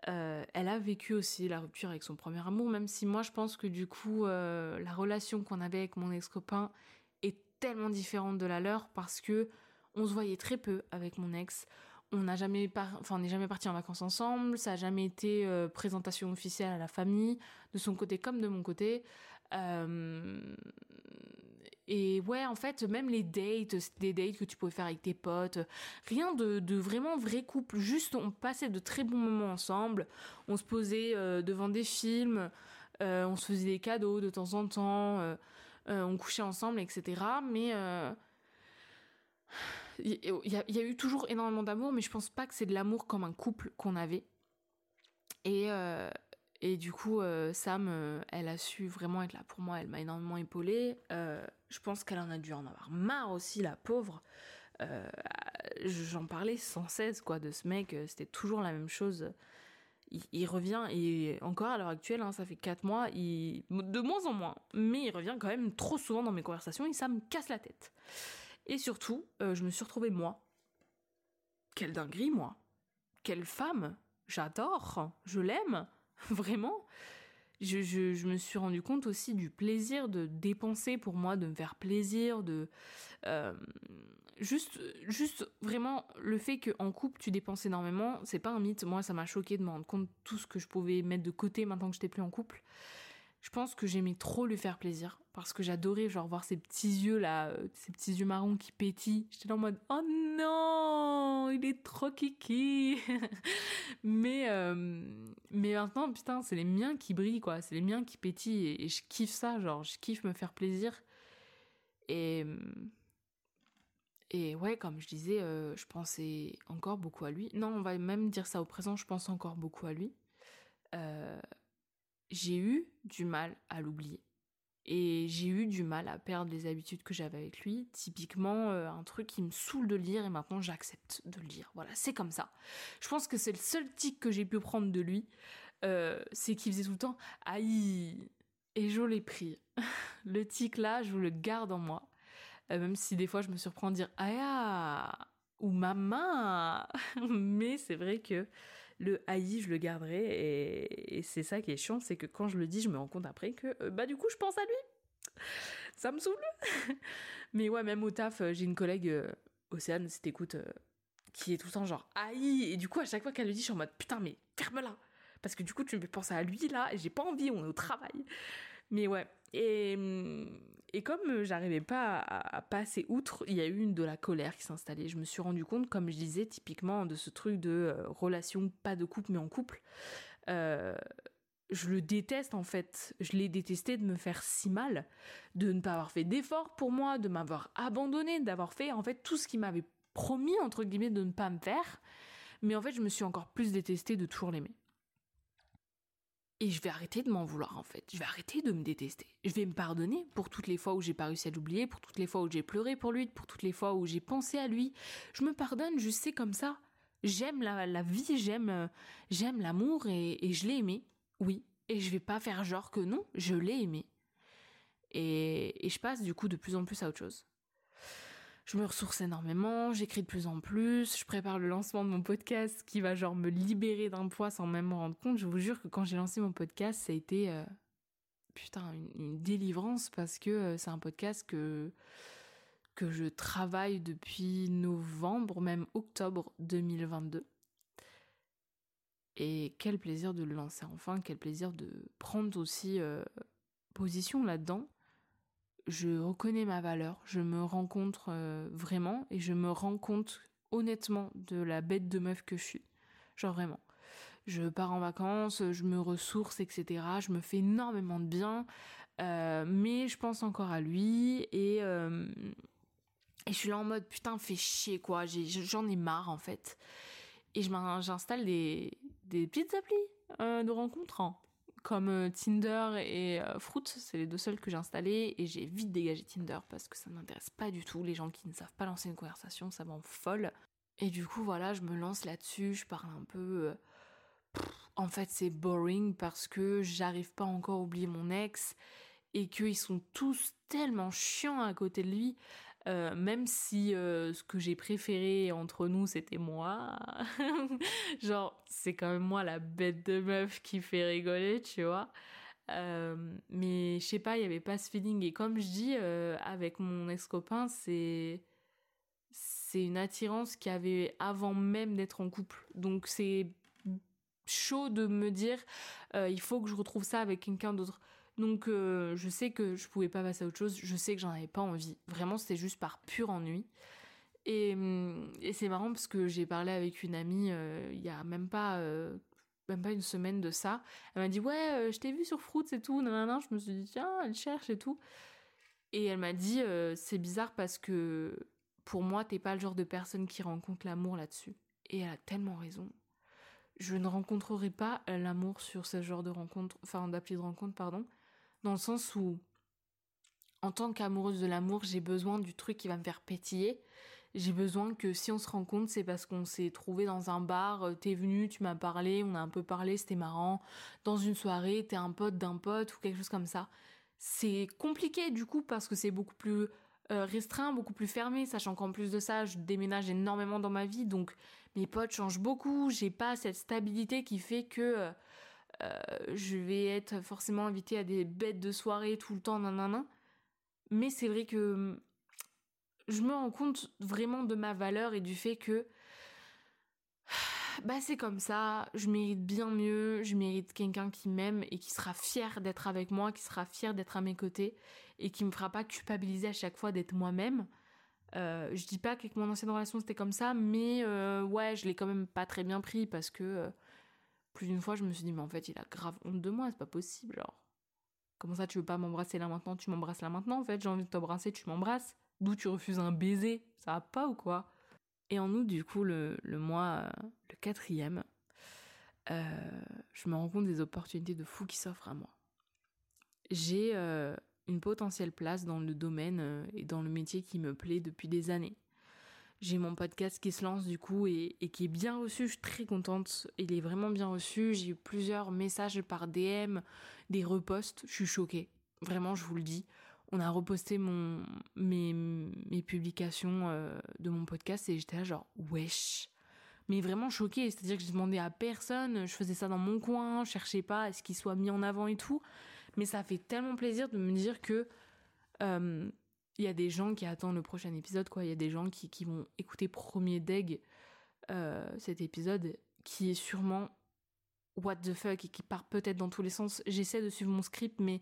Euh, elle a vécu aussi la rupture avec son premier amour, même si moi je pense que du coup, la relation qu'on avait avec mon ex-copain est tellement différente de la leur parce que on se voyait très peu avec mon ex. On n'a jamais, enfin, on n'est jamais parti en vacances ensemble. Ça n'a jamais été présentation officielle à la famille, de son côté comme de mon côté. Et ouais, en fait, même les dates, des dates que tu pouvais faire avec tes potes, rien de, de vraiment vrai couple. Juste, on passait de très bons moments ensemble. On se posait euh, devant des films, euh, on se faisait des cadeaux de temps en temps, euh, on couchait ensemble, etc. Mais il y, a eu toujours énormément d'amour, mais je pense pas que c'est de l'amour comme un couple qu'on avait. Et, et du coup, euh, Sam, euh, elle a su vraiment être là pour moi. Elle m'a énormément épaulée. Euh, je pense qu'elle en a dû en avoir marre aussi, la pauvre. J'en parlais sans cesse, quoi, de ce mec. C'était toujours la même chose. Il, revient, et encore à l'heure actuelle, hein, ça fait 4 mois, il, de moins en moins, mais il revient quand même trop souvent dans mes conversations et ça me casse la tête. Et surtout, je me suis retrouvée moi. Quelle dinguerie, moi. Quelle femme. J'adore. Je l'aime. Vraiment. Je, je, me suis rendu compte aussi du plaisir de dépenser pour moi, de me faire plaisir, de euh, juste, juste vraiment le fait qu'en couple tu dépenses énormément, c'est pas un mythe. Moi, ça m'a choqué de me rendre compte de tout ce que je pouvais mettre de côté maintenant que j'étais plus en couple je pense que j'aimais trop lui faire plaisir parce que j'adorais genre voir ses petits yeux là, euh, ces petits yeux marrons qui pétillent. J'étais en mode oh non, il est trop kiki. mais euh, mais maintenant putain, c'est les miens qui brillent quoi, c'est les miens qui pétillent et, je kiffe ça, genre je kiffe me faire plaisir. Et et ouais, comme je disais, euh, je pensais encore beaucoup à lui. Non, on va même dire ça au présent, je pense encore beaucoup à lui. Euh, j'ai eu du mal à l'oublier. Et j'ai eu du mal à perdre les habitudes que j'avais avec lui. Typiquement, euh, un truc qui me saoule de lire et maintenant j'accepte de le lire. Voilà, c'est comme ça. Je pense que c'est le seul tic que j'ai pu prendre de lui. Euh, c'est qu'il faisait tout le temps aïe. Et je l'ai pris. le tic là, je le garde en moi. Euh, même si des fois je me surprends à dire aïe ou maman. Mais c'est vrai que le haï, je le garderai. Et, c'est ça qui est chiant, c'est que quand je le dis, je me rends compte après que, euh, bah, du coup, je pense à lui. Ça me saoule. Mais ouais, même au taf, euh, j'ai une collègue, euh, Océane, si t'écoutes, qui est tout le temps genre haï. Et du coup, à chaque fois qu'elle le dit, je suis en mode putain, mais ferme-la. Parce que du coup, tu me fais penser à lui là, et j'ai pas envie, on est au travail. Mais ouais. Et, et comme j'arrivais pas à, passer outre, il y a eu une de la colère qui s'est installée. Je me suis rendu compte, comme je disais, typiquement de ce truc de euh, relation, pas de couple, mais en couple. Euh, je le déteste en fait. Je l'ai détesté de me faire si mal, de ne pas avoir fait d'efforts pour moi, de m'avoir abandonné, d'avoir fait en fait tout ce qu'il m'avait promis entre guillemets de ne pas me faire. Mais en fait, je me suis encore plus détestée de toujours l'aimer. Et je vais arrêter de m'en vouloir en fait. Je vais arrêter de me détester. Je vais me pardonner pour toutes les fois où j'ai pas réussi à l'oublier, pour toutes les fois où j'ai pleuré pour lui, pour toutes les fois où j'ai pensé à lui. Je me pardonne, je sais comme ça. J'aime la, vie, j'aime euh, j'aime l'amour et, et je l'ai aimé. Oui. Et je vais pas faire genre que non, je l'ai aimé. Et, et je passe du coup de plus en plus à autre chose je me ressource énormément, j'écris de plus en plus, je prépare le lancement de mon podcast qui va genre me libérer d'un poids sans même me rendre compte. Je vous jure que quand j'ai lancé mon podcast, ça a été euh, putain une, délivrance parce que euh, c'est un podcast que que je travaille depuis novembre, même octobre 2022. Et quel plaisir de le lancer enfin, quel plaisir de prendre aussi euh, position là-dedans je reconnais ma valeur, je me rencontre euh, vraiment et je me rends compte honnêtement de la bête de meuf que je suis. Genre vraiment. Je pars en vacances, je me ressource, etc. Je me fais énormément de bien, euh, mais je pense encore à lui et, euh, et je suis là en mode putain, fais chier quoi, j'en ai, marre en fait. Et j'installe des, petites applis de rencontres. Hein comme euh, Tinder et euh, Fruit, c'est les deux seuls que j'ai installés et j'ai vite dégagé Tinder parce que ça ne m'intéresse pas du tout. Les gens qui ne savent pas lancer une conversation, ça m'en folle. Et du coup, voilà, je me lance là-dessus, je parle un peu. Euh, en fait, c'est boring parce que j'arrive pas encore à oublier mon ex et qu'ils sont tous tellement chiants à côté de lui. Euh, même si euh, ce que j'ai préféré entre nous c'était moi, genre c'est quand même moi la bête de meuf qui fait rigoler, tu vois. Euh, mais je sais pas, il y avait pas ce feeling et comme je dis avec mon ex-copain, c'est c'est une attirance qui avait avant même d'être en couple. Donc c'est chaud de me dire il faut que je retrouve ça avec quelqu'un d'autre. Donc euh, je sais que je pouvais pas passer à autre chose, je sais que j'en avais pas envie. Vraiment, c'était juste par pur ennui. Et, hum, c'est marrant parce que j'ai parlé avec une amie euh, il y a même pas euh, même pas une semaine de ça. Elle m'a dit ouais, je t'ai vu sur Fruits et tout. Je me suis dit tiens, elle cherche et tout. Et elle m'a dit c'est bizarre parce que pour moi t'es pas le genre de personne qui rencontre l'amour là-dessus. Et elle a tellement raison je ne rencontrerai pas l'amour sur ce genre de rencontre, enfin d'appli de rencontre, pardon, dans le sens où, en tant qu'amoureuse de l'amour, j'ai besoin du truc qui va me faire pétiller. J'ai besoin que si on se rencontre, c'est parce qu'on s'est trouvé dans un bar, euh, t'es venu, tu m'as parlé, on a un peu parlé, c'était marrant. Dans une soirée, t'es un pote d'un pote ou quelque chose comme ça. C'est compliqué du coup parce que c'est beaucoup plus euh, restreint, beaucoup plus fermé, sachant qu'en plus de ça, je déménage énormément dans ma vie, donc mes potes changent beaucoup, j'ai pas cette stabilité qui fait que euh, je vais être forcément invitée à des bêtes de soirée tout le temps, nanana. Mais c'est vrai que je me rends compte vraiment de ma valeur et du fait que bah c'est comme ça, je mérite bien mieux, je mérite quelqu'un qui m'aime et qui sera fier d'être avec moi, qui sera fier d'être à mes côtés et qui me fera pas culpabiliser à chaque fois d'être moi-même. Euh, je dis pas qu'avec mon ancienne relation c'était comme ça, mais euh, ouais, je l'ai quand même pas très bien pris parce que plus d'une fois, je me suis dit, mais en fait, il a grave honte de moi, c'est pas possible, genre. Comment ça, tu veux pas m'embrasser là maintenant, tu m'embrasses là maintenant, en fait, j'ai envie de t'embrasser, tu m'embrasses. D'où tu refuses un baiser, ça va pas ou quoi? Et en août, du coup, le, mois, le quatrième, euh, je me rends compte des opportunités de fou qui s'offrent à moi. J'ai euh, une potentielle place dans le domaine euh, et dans le métier qui me plaît depuis des années. J'ai mon podcast qui se lance du coup et, qui est bien reçu. Je suis très contente. Il est vraiment bien reçu. J'ai eu plusieurs messages par DM, des reposts. Je suis choquée. Vraiment, je vous le dis. On a reposté mon, mes, mes publications euh, de mon podcast et j'étais là genre wesh. Mais vraiment choquée. C'est-à-dire que je demandais à personne. Je faisais ça dans mon coin. Je cherchais pas à ce qu'il soit mis en avant et tout. Mais ça fait tellement plaisir de me dire que euh, il y a des gens qui attendent le prochain épisode, quoi. Il y a des gens qui, qui vont écouter premier deg euh, cet épisode qui est sûrement what the fuck et qui part peut-être dans tous les sens. J'essaie de suivre mon script, mais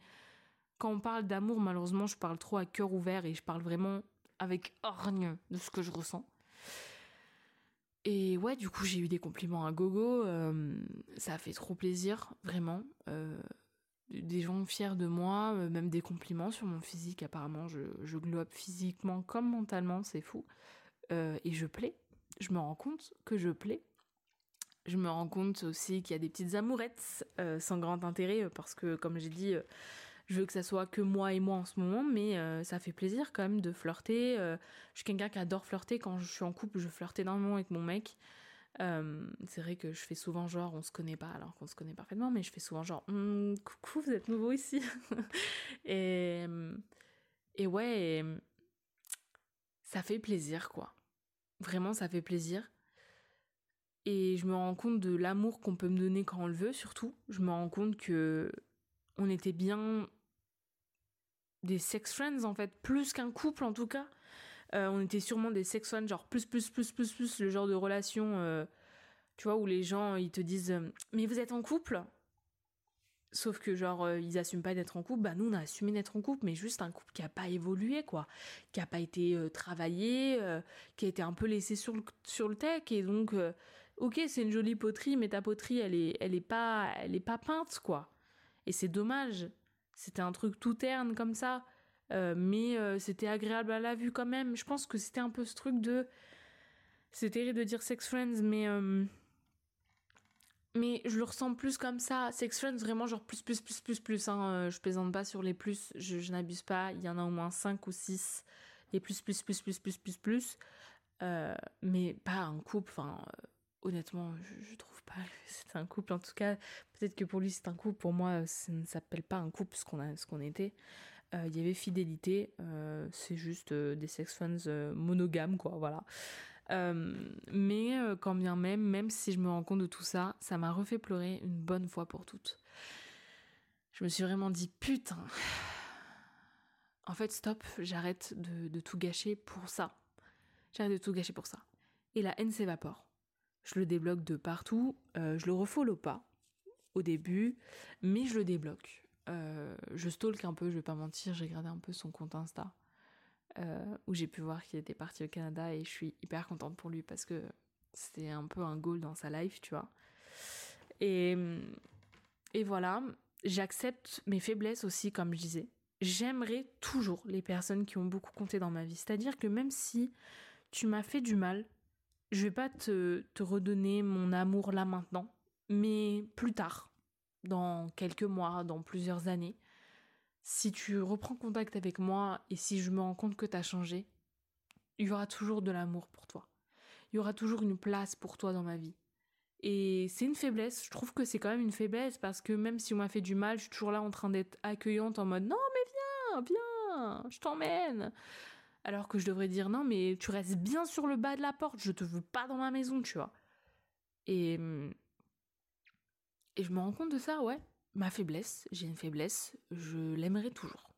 quand on parle d'amour, malheureusement, je parle trop à cœur ouvert et je parle vraiment avec orgne de ce que je ressens. Et ouais, du coup, j'ai eu des compliments à gogo. Euh, ça a fait trop plaisir, vraiment. Euh, des gens fiers de moi, euh, même des compliments sur mon physique. Apparemment, je, globe physiquement comme mentalement, c'est fou. et je plais. Je me rends compte que je plais. Je me rends compte aussi qu'il y a des petites amourettes sans grand intérêt parce que, comme j'ai dit, je veux que ça soit que moi et moi en ce moment, mais euh, ça fait plaisir quand même de flirter. Euh, je suis quelqu'un qui adore flirter. Quand je suis en couple, je flirte énormément avec mon mec. Euh, c'est vrai que je fais souvent genre on se connaît pas alors qu'on se connaît parfaitement, mais je fais souvent genre hum, coucou, vous êtes nouveau ici. et, et ouais, ça fait plaisir quoi. Vraiment, ça fait plaisir. Et je me rends compte de l'amour qu'on peut me donner quand on le veut, surtout. Je me rends compte que on était bien des sex friends en fait, plus qu'un couple en tout cas. Euh, on était sûrement des sex genre plus, plus, plus, plus, plus, le genre de relation, euh, tu vois, où les gens ils te disent euh, Mais vous êtes en couple? Sauf que genre ils assument pas d'être en couple, bah nous on a assumé d'être en couple, mais juste un couple qui a pas évolué quoi, qui a pas été travaillé, qui a été un peu laissé sur le, sur le tech et donc ok c'est une jolie poterie, mais ta poterie elle est elle est pas elle est pas peinte quoi. Et c'est dommage. C'était un truc tout terne comme ça. Euh, mais euh, c'était agréable à la vue quand même. Je pense que c'était un peu ce truc de. C'est terrible de dire sex friends, mais. Euh, mais je le ressens plus comme ça. Sex friends, vraiment, genre plus, plus, plus, plus, plus. Hein. Je plaisante pas sur les plus, je, n'abuse pas. Il y en a au moins 5 ou 6. Les plus, plus, plus, plus, plus, plus, plus. mais pas un couple. Enfin, honnêtement, je, trouve pas c'est un couple. En tout cas, peut-être que pour lui c'est un couple. Pour moi, ça ne s'appelle pas un couple ce qu'on a, ce qu'on était. Euh, il y avait fidélité. Euh, c'est juste euh, des sex fans monogames, quoi. Voilà. mais quand bien même, même si je me rends compte de tout ça, ça m'a refait pleurer une bonne fois pour toutes. Je me suis vraiment dit putain. En fait, stop, j'arrête de, tout gâcher pour ça. J'arrête de tout gâcher pour ça. Et la haine s'évapore je le débloque de partout. Je le refollow pas au début, mais je le débloque. Euh, je stalk un peu, je vais pas mentir, j'ai regardé un peu son compte Insta, euh, où j'ai pu voir qu'il était parti au Canada et je suis hyper contente pour lui parce que c'était un peu un goal dans sa life, tu vois. Et, et voilà, j'accepte mes faiblesses aussi, comme je disais. J'aimerais toujours les personnes qui ont beaucoup compté dans ma vie. C'est-à-dire que même si tu m'as fait du mal, je vais pas te, te redonner mon amour là maintenant, mais plus tard, dans quelques mois, dans plusieurs années, si tu reprends contact avec moi et si je me rends compte que tu as changé, il y aura toujours de l'amour pour toi. Il y aura toujours une place pour toi dans ma vie. Et c'est une faiblesse, je trouve que c'est quand même une faiblesse parce que même si on m'a fait du mal, je suis toujours là en train d'être accueillante en mode non mais viens, viens, je t'emmène alors que je devrais dire non mais tu restes bien sur le bas de la porte, je te veux pas dans ma maison, tu vois. Et et je me rends compte de ça, ouais. Ma faiblesse, j'ai une faiblesse, je l'aimerais toujours.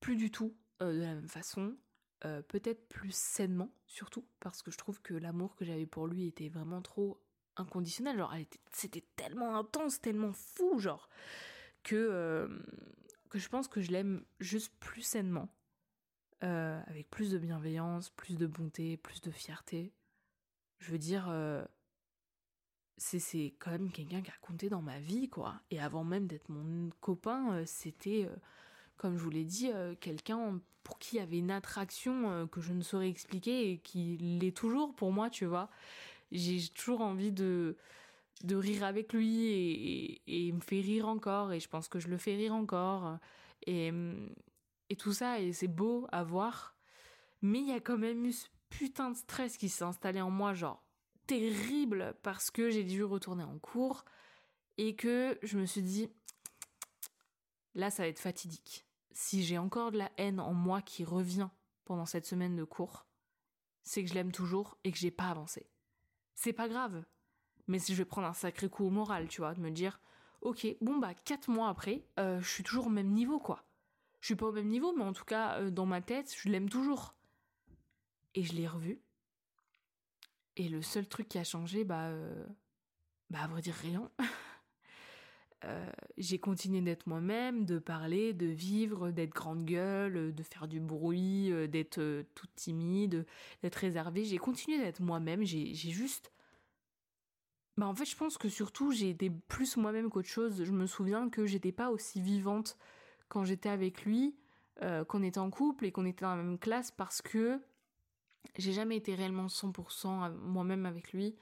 Plus du tout euh, de la même façon, euh, peut-être plus sainement surtout parce que je trouve que l'amour que j'avais pour lui était vraiment trop inconditionnel, genre c'était tellement intense, tellement fou genre que euh, que je pense que je l'aime juste plus sainement avec plus de bienveillance, plus de bonté, plus de fierté. Je veux dire, c'est quand même quelqu'un qui a compté dans ma vie, quoi. Et avant même d'être mon copain, euh, c'était, comme je vous l'ai dit, quelqu'un pour qui il y avait une attraction que je ne saurais expliquer et qui l'est toujours pour moi, tu vois. J'ai toujours envie de de rire avec lui et, il me fait rire encore et je pense que je le fais rire encore et et tout ça, et c'est beau à voir. Mais il y a quand même eu ce putain de stress qui s'est installé en moi, genre terrible, parce que j'ai dû retourner en cours et que je me suis dit, là, ça va être fatidique. Si j'ai encore de la haine en moi qui revient pendant cette semaine de cours, c'est que je l'aime toujours et que j'ai pas avancé. C'est pas grave. Mais si je vais prendre un sacré coup au moral, tu vois, de me dire, ok, bon bah quatre mois après, euh, je suis toujours au même niveau, quoi. Je suis pas au même niveau, mais en tout cas, euh, dans ma tête, je l'aime toujours. Et je l'ai revu. Et le seul truc qui a changé, bah, euh, bah à vrai dire rien. euh, j'ai continué d'être moi-même, de parler, de vivre, d'être grande gueule, de faire du bruit, euh, d'être toute timide, d'être réservée. J'ai continué d'être moi-même. J'ai juste. Bah en fait, je pense que surtout, j'ai été plus moi-même qu'autre chose. Je me souviens que j'étais pas aussi vivante quand j'étais avec lui, qu'on était en couple et qu'on était dans la même classe parce que j'ai jamais été réellement 100% moi-même avec lui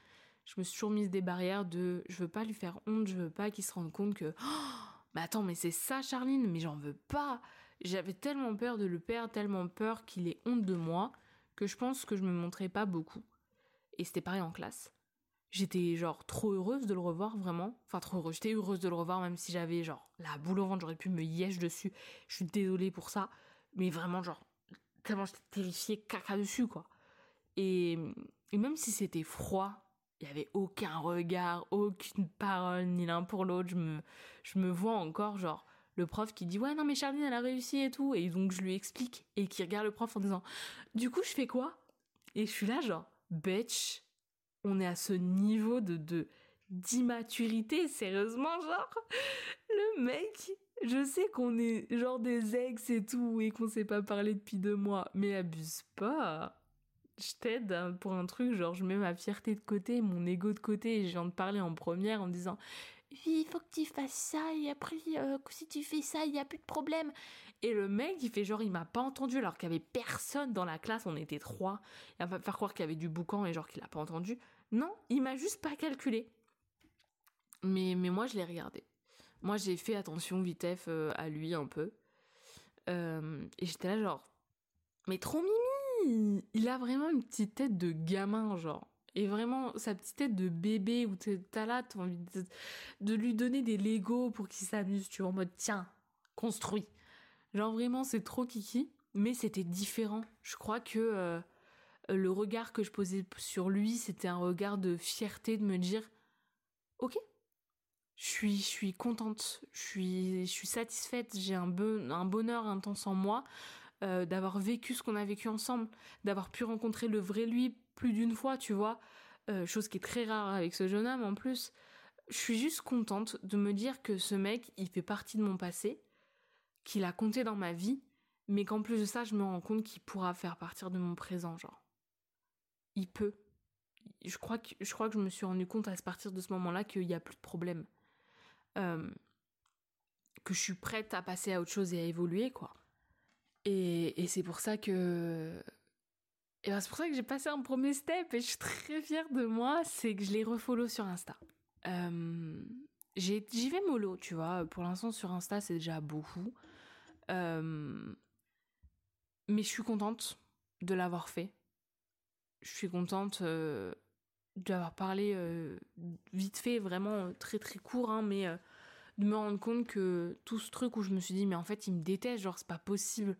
je me suis toujours mise des barrières de je veux pas lui faire honte, je veux pas qu'il se rende compte que oh, mais attends, mais c'est ça Charline, mais j'en veux pas. J'avais tellement peur de le perdre, tellement peur qu'il ait honte de moi que je pense que je me montrais pas beaucoup. Et c'était pareil en classe. J'étais genre trop heureuse de le revoir vraiment. Enfin trop heureuse, j'étais heureuse de le revoir même si j'avais genre la boule au ventre, j'aurais pu me yèche dessus. Je suis désolée pour ça, mais vraiment genre tellement j'étais terrifiée caca dessus quoi. Et, même si c'était froid il n'y avait aucun regard, aucune parole, ni l'un pour l'autre. Je me, je me vois encore, genre, le prof qui dit Ouais, non, mais Charline, elle a réussi et tout. Et donc, je lui explique. Et qui regarde le prof en disant Du coup, je fais quoi? Et je suis là, genre, bitch, on est à ce niveau de. de d'immaturité, sérieusement, genre, le mec, je sais qu'on est genre des ex et tout, et qu'on sait pas parler depuis deux mois, mais abuse pas je t'aide pour un truc, genre je mets ma fierté de côté, mon ego de côté et je viens de parler en première en disant oui, il faut que tu fasses ça et après euh, si tu fais ça, il n'y a plus de problème. Et le mec, il fait genre il m'a pas entendu alors qu'il y avait personne dans la classe, on était trois. Il va faire croire qu'il y avait du boucan et genre qu'il a pas entendu. Non, il m'a juste pas calculé. Mais mais moi je l'ai regardé. Moi j'ai fait attention vitef euh, à lui un peu. Euh, et j'étais là genre mais trop mimi il, a vraiment une petite tête de gamin, genre. Et vraiment, sa petite tête de bébé où t'as là, t'as envie de, lui donner des Legos pour qu'il s'amuse, tu vois, en mode tiens, construis. Genre vraiment, c'est trop kiki. Mais c'était différent. Je crois que euh, le regard que je posais sur lui, c'était un regard de fierté de me dire ok, je suis, je suis contente, je suis, je suis satisfaite, j'ai un, un bonheur intense en moi. Euh, d'avoir vécu ce qu'on a vécu ensemble, d'avoir pu rencontrer le vrai lui plus d'une fois, tu vois, euh, chose qui est très rare avec ce jeune homme en plus. Je suis juste contente de me dire que ce mec, il fait partie de mon passé, qu'il a compté dans ma vie, mais qu'en plus de ça, je me rends compte qu'il pourra faire partir de mon présent, genre. Il peut. Je crois que je, crois que je me suis rendu compte à partir de ce moment-là qu'il n'y a plus de problème. Euh, que je suis prête à passer à autre chose et à évoluer, quoi. Et, c'est pour ça que. Ben c'est pour ça que j'ai passé un premier step et je suis très fière de moi, c'est que je l'ai refollow sur Insta. Euh, j'y vais mollo, tu vois. Pour l'instant, sur Insta, c'est déjà beaucoup. Euh, mais je suis contente de l'avoir fait. Je suis contente euh, d'avoir parlé vite fait, vraiment très très court, hein, mais de me rendre compte que tout ce truc où je me suis dit mais en fait il me déteste genre c'est pas possible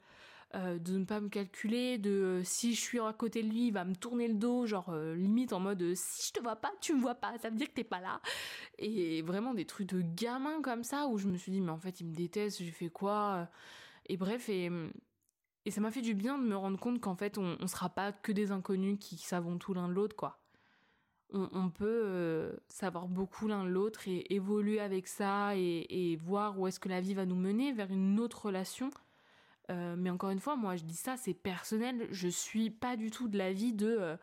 euh, de ne pas me calculer de euh, si je suis à côté de lui il va me tourner le dos genre euh, limite en mode si je te vois pas tu me vois pas ça veut dire que t'es pas là. Et vraiment des trucs de gamin comme ça où je me suis dit mais en fait il me déteste j'ai fait quoi et bref et et ça m'a fait du bien de me rendre compte qu'en fait on, on sera pas que des inconnus qui savons tout l'un de l'autre quoi on, peut euh, savoir beaucoup l'un l'autre et évoluer avec ça et, voir où est-ce que la vie va nous mener vers une autre relation. Euh, mais encore une fois, moi je dis ça, c'est personnel. Je suis pas du tout de l'avis de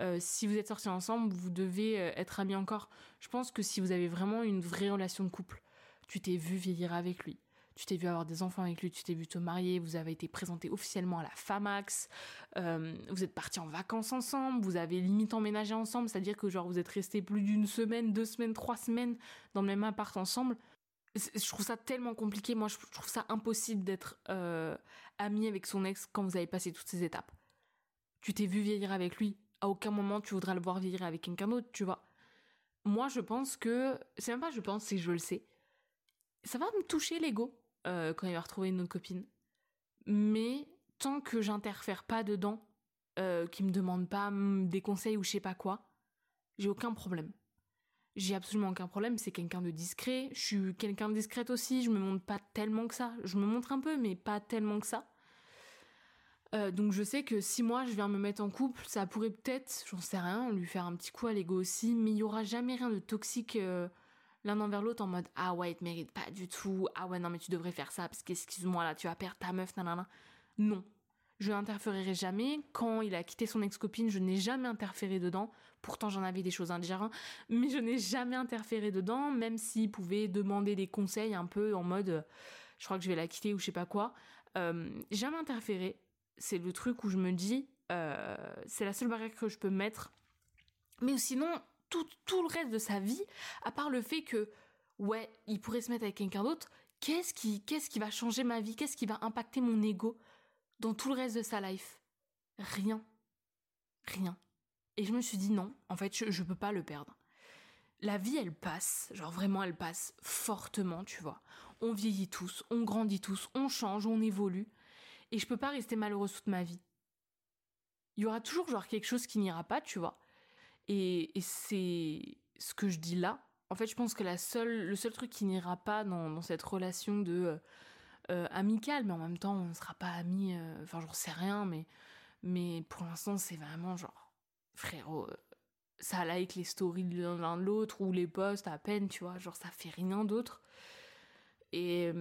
euh, si vous êtes sortis ensemble, vous devez être amis encore. Je pense que si vous avez vraiment une vraie relation de couple, tu t'es vu vieillir avec lui, tu t'es vu avoir des enfants avec lui, tu t'es vu te marier, vous avez été présenté officiellement à la FAMAX, euh, vous êtes partis en vacances ensemble, vous avez limite emménagé ensemble, c'est-à-dire que genre vous êtes restés plus d'une semaine, deux semaines, trois semaines dans le même appart ensemble. Je trouve ça tellement compliqué, moi je trouve ça impossible d'être euh, ami avec son ex quand vous avez passé toutes ces étapes. Tu t'es vu vieillir avec lui, à aucun moment tu voudras le voir vieillir avec quelqu'un d'autre, tu vois. Moi je pense que, c'est même pas je pense, c'est je le sais. Ça va me toucher l'ego euh, quand il va retrouver une autre copine. Mais tant que j'interfère pas dedans, euh, qui me demande pas des conseils ou je sais pas quoi, j'ai aucun problème. J'ai absolument aucun problème, c'est quelqu'un de discret, je suis quelqu'un de discrète aussi, je me montre pas tellement que ça. Je me montre un peu, mais pas tellement que ça. Euh, donc je sais que si moi je viens me mettre en couple, ça pourrait peut-être, j'en sais rien, lui faire un petit coup à l'ego aussi, mais il y aura jamais rien de toxique l'un envers l'autre en mode ah ouais, il te mérite pas du tout, ah ouais, non, mais tu devrais faire ça parce qu'excuse-moi là, tu vas perdre ta meuf, nanana. Non. Je n'interférerai jamais. Quand il a quitté son ex-copine, je n'ai jamais interféré dedans. Pourtant, j'en avais des choses à dire, hein. mais je n'ai jamais interféré dedans, même s'il pouvait demander des conseils un peu en mode je crois que je vais la quitter ou je sais pas quoi. Euh, jamais interféré. C'est le truc où je me dis, euh, c'est la seule barrière que je peux mettre. Mais sinon, tout, tout le reste de sa vie, à part le fait que, ouais, il pourrait se mettre avec quelqu'un d'autre, qu'est-ce qui, qu'est-ce qui va changer ma vie? Qu'est-ce qui va impacter mon ego dans tout le reste de sa life? Rien. Rien. Et je me suis dit non, en fait, je, je peux pas le perdre. La vie, elle passe, genre vraiment, elle passe fortement, tu vois. On vieillit tous, on grandit tous, on change, on évolue. Et je peux pas rester malheureuse toute ma vie. Il y aura toujours genre quelque chose qui n'ira pas, tu vois. Et, c'est ce que je dis là. En fait, je pense que la seule, le seul truc qui n'ira pas dans, cette relation de euh, euh, amicale, mais en même temps, on ne sera pas amis. Euh, enfin, j'en sais rien, mais, mais pour l'instant, c'est vraiment genre, frérot, ça like les stories de l'un de l'autre ou les posts à peine, tu vois. Genre, ça fait rien d'autre. Et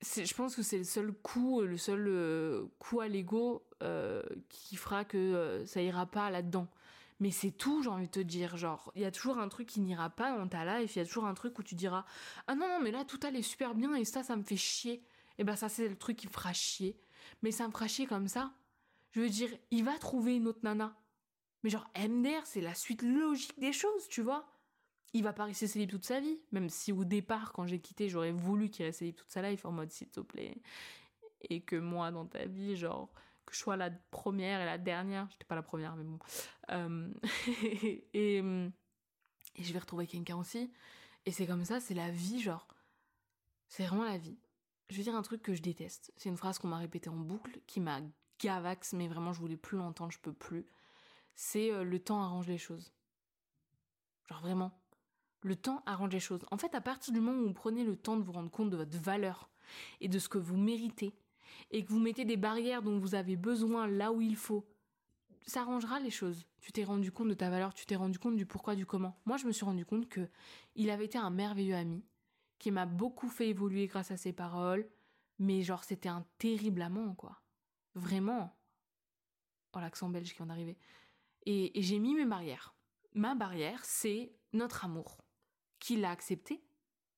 je pense que c'est le seul coup, le seul coup à l'ego qui fera que ça ira pas là-dedans. Mais c'est tout, j'ai envie de te dire. Genre, il y a toujours un truc qui n'ira pas dans ta life. Il y a toujours un truc où tu diras Ah non, non, mais là, tout allait super bien et ça, ça me fait chier. Et ben, ça, c'est le truc qui me fera chier. Mais ça me fera chier comme ça. Je veux dire, il va trouver une autre nana. Mais genre, MDR, c'est la suite logique des choses, tu vois. Il va pas rester célib toute sa vie. Même si au départ, quand j'ai quitté, j'aurais voulu qu'il reste célib toute sa life en mode s'il te plaît. Et que moi, dans ta vie, genre, que je sois la première et la dernière. J'étais pas la première, mais bon. Euh, et, je vais retrouver quelqu'un aussi. Et c'est comme ça, c'est la vie, genre. C'est vraiment la vie. Je vais dire un truc que je déteste. C'est une phrase qu'on m'a répétée en boucle, qui m'a gavax, mais vraiment, je voulais plus l'entendre, je peux plus. C'est euh, le temps arrange les choses. Genre vraiment. Le temps arrange les choses. En fait, à partir du moment où vous prenez le temps de vous rendre compte de votre valeur et de ce que vous méritez, et que vous mettez des barrières dont vous avez besoin là où il faut, ça arrangera les choses. Tu t'es rendu compte de ta valeur, tu t'es rendu compte du pourquoi, du comment. Moi, je me suis rendu compte que il avait été un merveilleux ami, qui m'a beaucoup fait évoluer grâce à ses paroles, mais genre c'était un terrible amant, quoi. Vraiment. Oh, l'accent belge qui vient d'arriver. Et, et j'ai mis mes barrières. Ma barrière, c'est notre amour. Qu'il a accepté,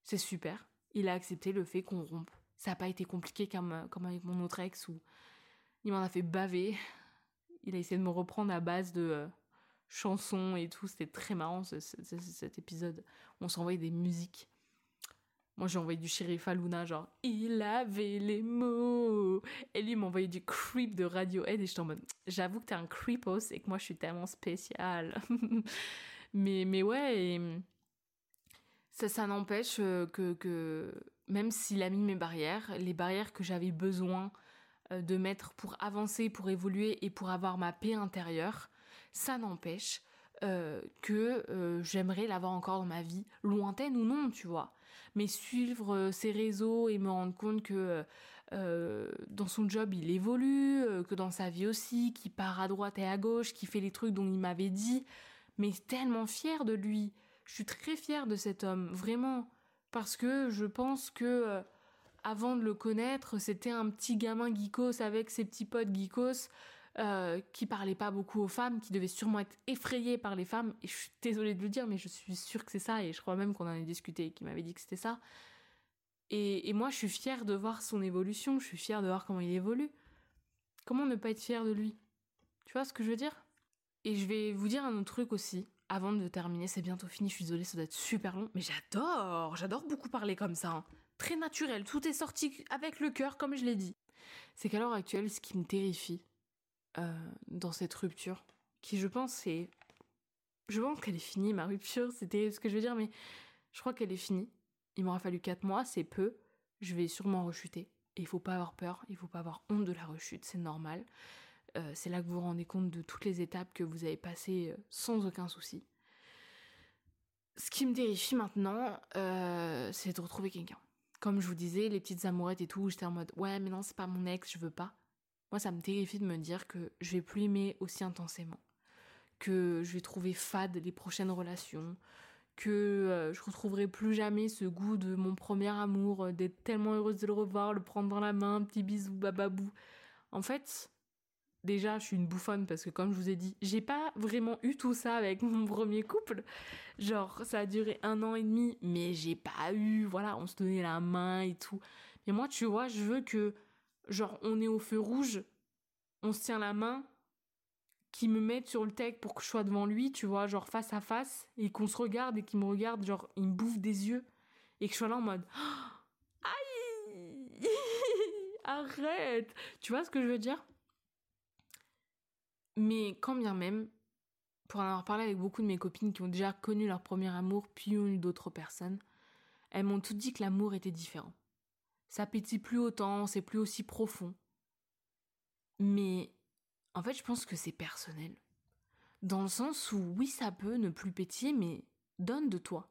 c'est super. Il a accepté le fait qu'on rompe ça n'a pas été compliqué comme, comme avec mon autre ex où il m'en a fait baver. Il a essayé de me reprendre à base de euh, chansons et tout. C'était très marrant cet épisode. On s'envoyait des musiques. Moi, j'ai envoyé du shérif à Luna, genre, il avait les mots. Et lui, m'envoyait du creep de Radiohead. Et j'étais en mode, j'avoue que t'es un creepos et que moi, je suis tellement spécial. mais, mais ouais, ça, ça n'empêche euh, que, même s'il a mis mes barrières, les barrières que j'avais besoin euh, de mettre pour avancer, pour évoluer et pour avoir ma paix intérieure, ça n'empêche euh, que j'aimerais l'avoir encore dans ma vie, lointaine ou non, tu vois. Mais suivre ses réseaux et me rendre compte que dans son job il évolue, que dans sa vie aussi, qu'il part à droite et à gauche, qu'il fait les trucs dont il m'avait dit, mais tellement fière de lui. Je suis très fière de cet homme, vraiment parce que je pense que euh, avant de le connaître, c'était un petit gamin geekos avec ses petits potes geekos euh, qui parlait pas beaucoup aux femmes, qui devait sûrement être effrayé par les femmes. Et je suis désolée de le dire, mais je suis sûre que c'est ça. Et je crois même qu'on en a discuté et qu'il m'avait dit que c'était ça. Et, et, moi, je suis fière de voir son évolution. Je suis fière de voir comment il évolue. Comment ne pas être fière de lui? Tu vois ce que je veux dire? Et je vais vous dire un autre truc aussi avant de terminer, c'est bientôt fini, je suis désolée, ça doit être super long, mais j'adore, j'adore beaucoup parler comme ça. Hein. Très naturel, tout est sorti avec le cœur, comme je l'ai dit. C'est qu'à l'heure actuelle, ce qui me terrifie euh, dans cette rupture, qui je pense c'est... Je pense qu'elle est finie, ma rupture, c'était ce que je veux dire, mais je crois qu'elle est finie. Il m'aura fallu 4 mois, c'est peu. Je vais sûrement rechuter. Et il faut pas avoir peur, il faut pas avoir honte de la rechute, c'est normal. Euh, c'est là que vous vous rendez compte de toutes les étapes que vous avez passées euh, sans aucun souci. Ce qui me terrifie maintenant, euh, c'est de retrouver quelqu'un. Comme je vous disais, les petites amourettes et tout, j'étais en mode ouais, mais non, c'est pas mon ex, je veux pas. Moi, ça me terrifie de me dire que je vais plus aimer aussi intensément, que je vais trouver fade les prochaines relations, que je retrouverai plus jamais ce goût de mon premier amour, d'être tellement heureuse de le revoir, le prendre dans la main, petit bisou, bababou. En fait, déjà, je suis une bouffonne parce que, comme je vous ai dit, j'ai pas vraiment eu tout ça avec mon premier couple. Genre, ça a duré un an et demi, mais j'ai pas eu, voilà, on se donnait la main et tout. Mais moi, tu vois, je veux que, genre, on est au feu rouge, on se tient la main, qui me mette sur le tech pour que je sois devant lui, tu vois, genre face à face, et qu'on se regarde et qu'il me regarde, genre, il me bouffe des yeux, et que je sois là en mode, aïe, arrête, tu vois ce que je veux dire? Mais quand bien même, pour en avoir parlé avec beaucoup de mes copines qui ont déjà connu leur premier amour, puis ont eu d'autres personnes, elles m'ont toutes dit que l'amour était différent. Ça pétille plus autant, c'est plus aussi profond. Mais en fait, je pense que c'est personnel. Dans le sens où, oui, ça peut ne plus pétiller, mais donne de toi.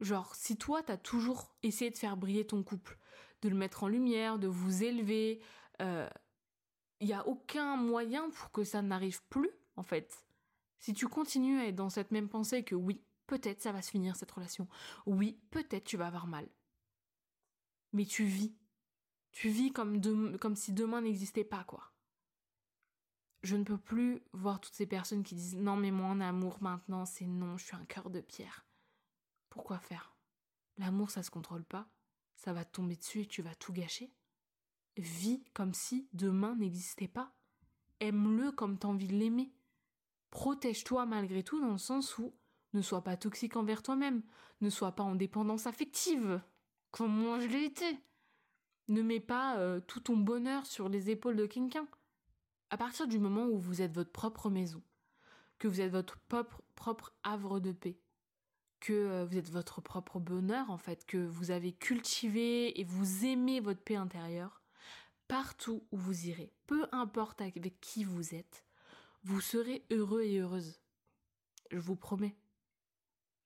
Genre, si toi, t'as toujours essayé de faire briller ton couple, de le mettre en lumière, de vous élever, il n'y a aucun moyen pour que ça n'arrive plus, en fait. Si tu continues à être dans cette même pensée que oui, peut-être ça va se finir cette relation, oui, peut-être tu vas avoir mal. Mais tu vis. Tu vis comme, comme si demain n'existait pas, quoi je ne peux plus voir toutes ces personnes qui disent non mais moi en amour maintenant c'est non, je suis un cœur de pierre. Pourquoi faire? L'amour ça se contrôle pas, ça va te tomber dessus et tu vas tout gâcher. Vis comme si demain n'existait pas. Aime-le comme t'as envie de l'aimer. Protège-toi malgré tout dans le sens où ne sois pas toxique envers toi-même, ne sois pas en dépendance affective, comme moi je l'ai été. Ne mets pas euh, tout ton bonheur sur les épaules de quelqu'un à partir du moment où vous êtes votre propre maison, que vous êtes votre propre, propre havre de paix, que euh, vous êtes votre propre bonheur en fait, que vous avez cultivé et vous aimez votre paix intérieure, partout où vous irez, peu importe avec qui vous êtes, vous serez heureux et heureuse. Je vous promets.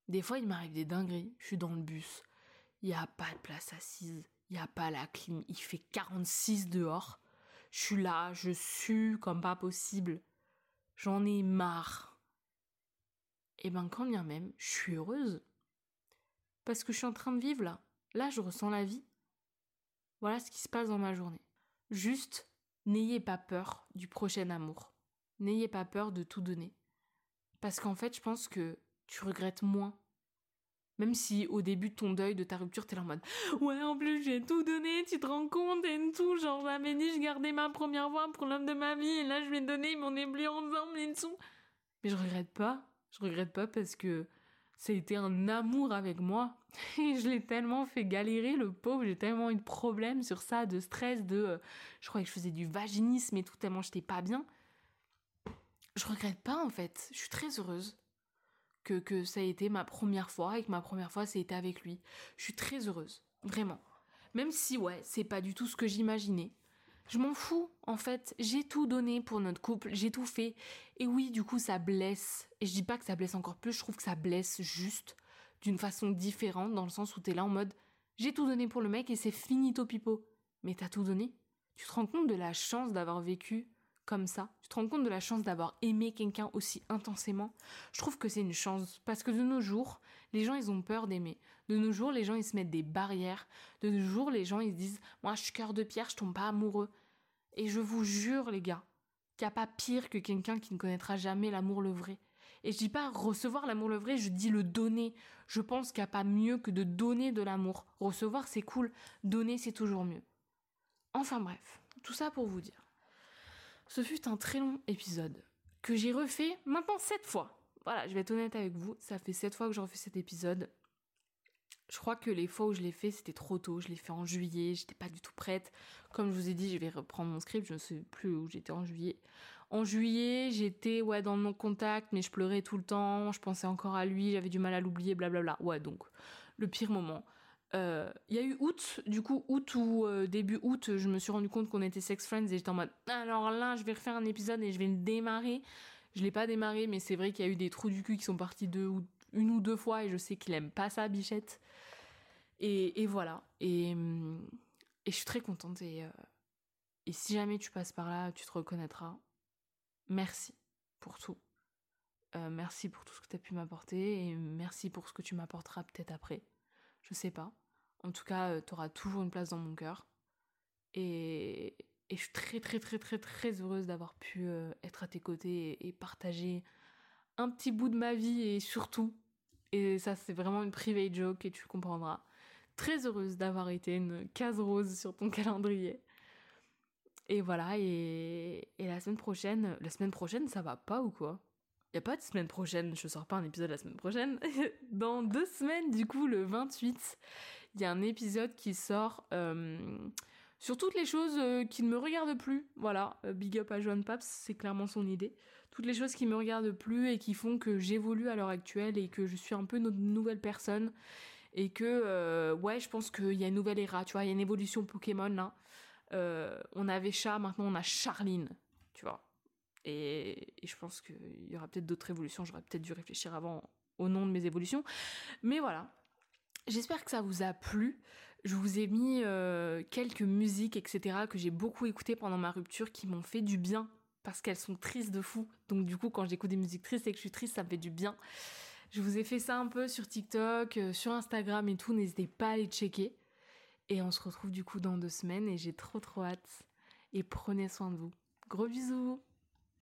Des fois, il m'arrive des dingueries. Je suis dans le bus. Il n'y a pas de place assise. Il n'y a pas la clim. Il fait 46 dehors. Je suis là, je sue comme pas possible. J'en ai marre. Et ben quand bien même, je suis heureuse. Parce que je suis en train de vivre là. Là, je ressens la vie. Voilà ce qui se passe dans ma journée. Juste, n'ayez pas peur du prochain amour. N'ayez pas peur de tout donner. Parce qu'en fait, je pense que tu regrettes moins même si au début de ton deuil, de ta rupture, t'es là en mode Ouais, en plus, j'ai tout donné, tu te rends compte et tout. Genre, j'avais dit, je gardais ma première voix pour l'homme de ma vie et là, je vais donner, mais on est plus ensemble et tout. Mais je regrette pas. Je regrette pas parce que ça a été un amour avec moi. Et je l'ai tellement fait galérer, le pauvre. J'ai tellement eu de problèmes sur ça, de stress, de. Euh, je croyais que je faisais du vaginisme et tout, tellement j'étais pas bien. Je regrette pas en fait. Je suis très heureuse que, que ça a été ma première fois et que ma première fois, c'était avec lui. Je suis très heureuse, vraiment. Même si, ouais, c'est pas du tout ce que j'imaginais. Je m'en fous, en fait. J'ai tout donné pour notre couple, j'ai tout fait. Et oui, du coup, ça blesse. Et je dis pas que ça blesse encore plus, je trouve que ça blesse juste d'une façon différente, dans le sens où t'es là en mode j'ai tout donné pour le mec et c'est finito pipo. Mais t'as tout donné? Tu te rends compte de la chance d'avoir vécu comme ça, tu te rends compte de la chance d'avoir aimé quelqu'un aussi intensément? Je trouve que c'est une chance parce que de nos jours, les gens ils ont peur d'aimer. De nos jours, les gens ils se mettent des barrières. De nos jours, les gens ils se disent "Moi, je suis cœur de pierre, je tombe pas amoureux." Et je vous jure les gars, qu'il n'y a pas pire que quelqu'un qui ne connaîtra jamais l'amour le vrai. Et je dis pas recevoir l'amour le vrai, je dis le donner. Je pense qu'il n'y a pas mieux que de donner de l'amour. Recevoir c'est cool, donner c'est toujours mieux. Enfin bref, tout ça pour vous dire ce fut un très long épisode que j'ai refait maintenant sept fois. Voilà, je vais être honnête avec vous, ça fait sept fois que je refais cet épisode. Je crois que les fois où je l'ai fait, c'était trop tôt. Je l'ai fait en juillet, j'étais pas du tout prête. Comme je vous ai dit, je vais reprendre mon script, je ne sais plus où j'étais en juillet. En juillet, j'étais ouais dans mon contact, mais je pleurais tout le temps, je pensais encore à lui, j'avais du mal à l'oublier, blablabla. Ouais, donc le pire moment. Euh, il y a eu août, du coup août ou euh, début août, je me suis rendu compte qu'on était sex friends et j'étais en mode alors là je vais refaire un épisode et je vais le démarrer. Je l'ai pas démarré mais c'est vrai qu'il y a eu des trous du cul qui sont partis deux ou une ou deux fois et je sais qu'il aime pas ça Bichette. Et, voilà. Et, je suis très contente et, euh, et si jamais tu passes par là, tu te reconnaîtras. Merci pour tout. Merci pour tout ce que tu as pu m'apporter et merci pour ce que tu m'apporteras peut-être après. Je sais pas. En tout cas, euh, tu auras toujours une place dans mon cœur. Et, je suis très très très très très heureuse d'avoir pu euh, être à tes côtés et, partager un petit bout de ma vie et surtout, et ça c'est vraiment une private joke et tu comprendras, très heureuse d'avoir été une case rose sur ton calendrier. Et voilà, et, et la semaine prochaine, la semaine prochaine ça va pas ou quoi? Il a pas de semaine prochaine, je sors pas un épisode la semaine prochaine. Dans deux semaines, du coup, le 28, il y a un épisode qui sort euh, sur toutes les choses euh, qui ne me regardent plus. Voilà, euh, big up à Joan Paps, c'est clairement son idée. Toutes les choses qui me regardent plus et qui font que j'évolue à l'heure actuelle et que je suis un peu une nouvelle personne. Et que, ouais, je pense qu'il y a une nouvelle era, tu vois, il y a une évolution Pokémon là. on avait chat, maintenant on a Charline, tu vois. Et, je pense qu'il y aura peut-être d'autres évolutions. J'aurais peut-être dû réfléchir avant au nom de mes évolutions. Mais voilà. J'espère que ça vous a plu. Je vous ai mis euh, quelques musiques, etc., que j'ai beaucoup écoutées pendant ma rupture, qui m'ont fait du bien, parce qu'elles sont tristes de fou. Donc du coup, quand j'écoute des musiques tristes et que je suis triste, ça me fait du bien. Je vous ai fait ça un peu sur TikTok, euh, sur Instagram et tout. N'hésitez pas à les checker. Et on se retrouve du coup dans deux semaines et j'ai trop trop hâte. Et prenez soin de vous. Gros bisous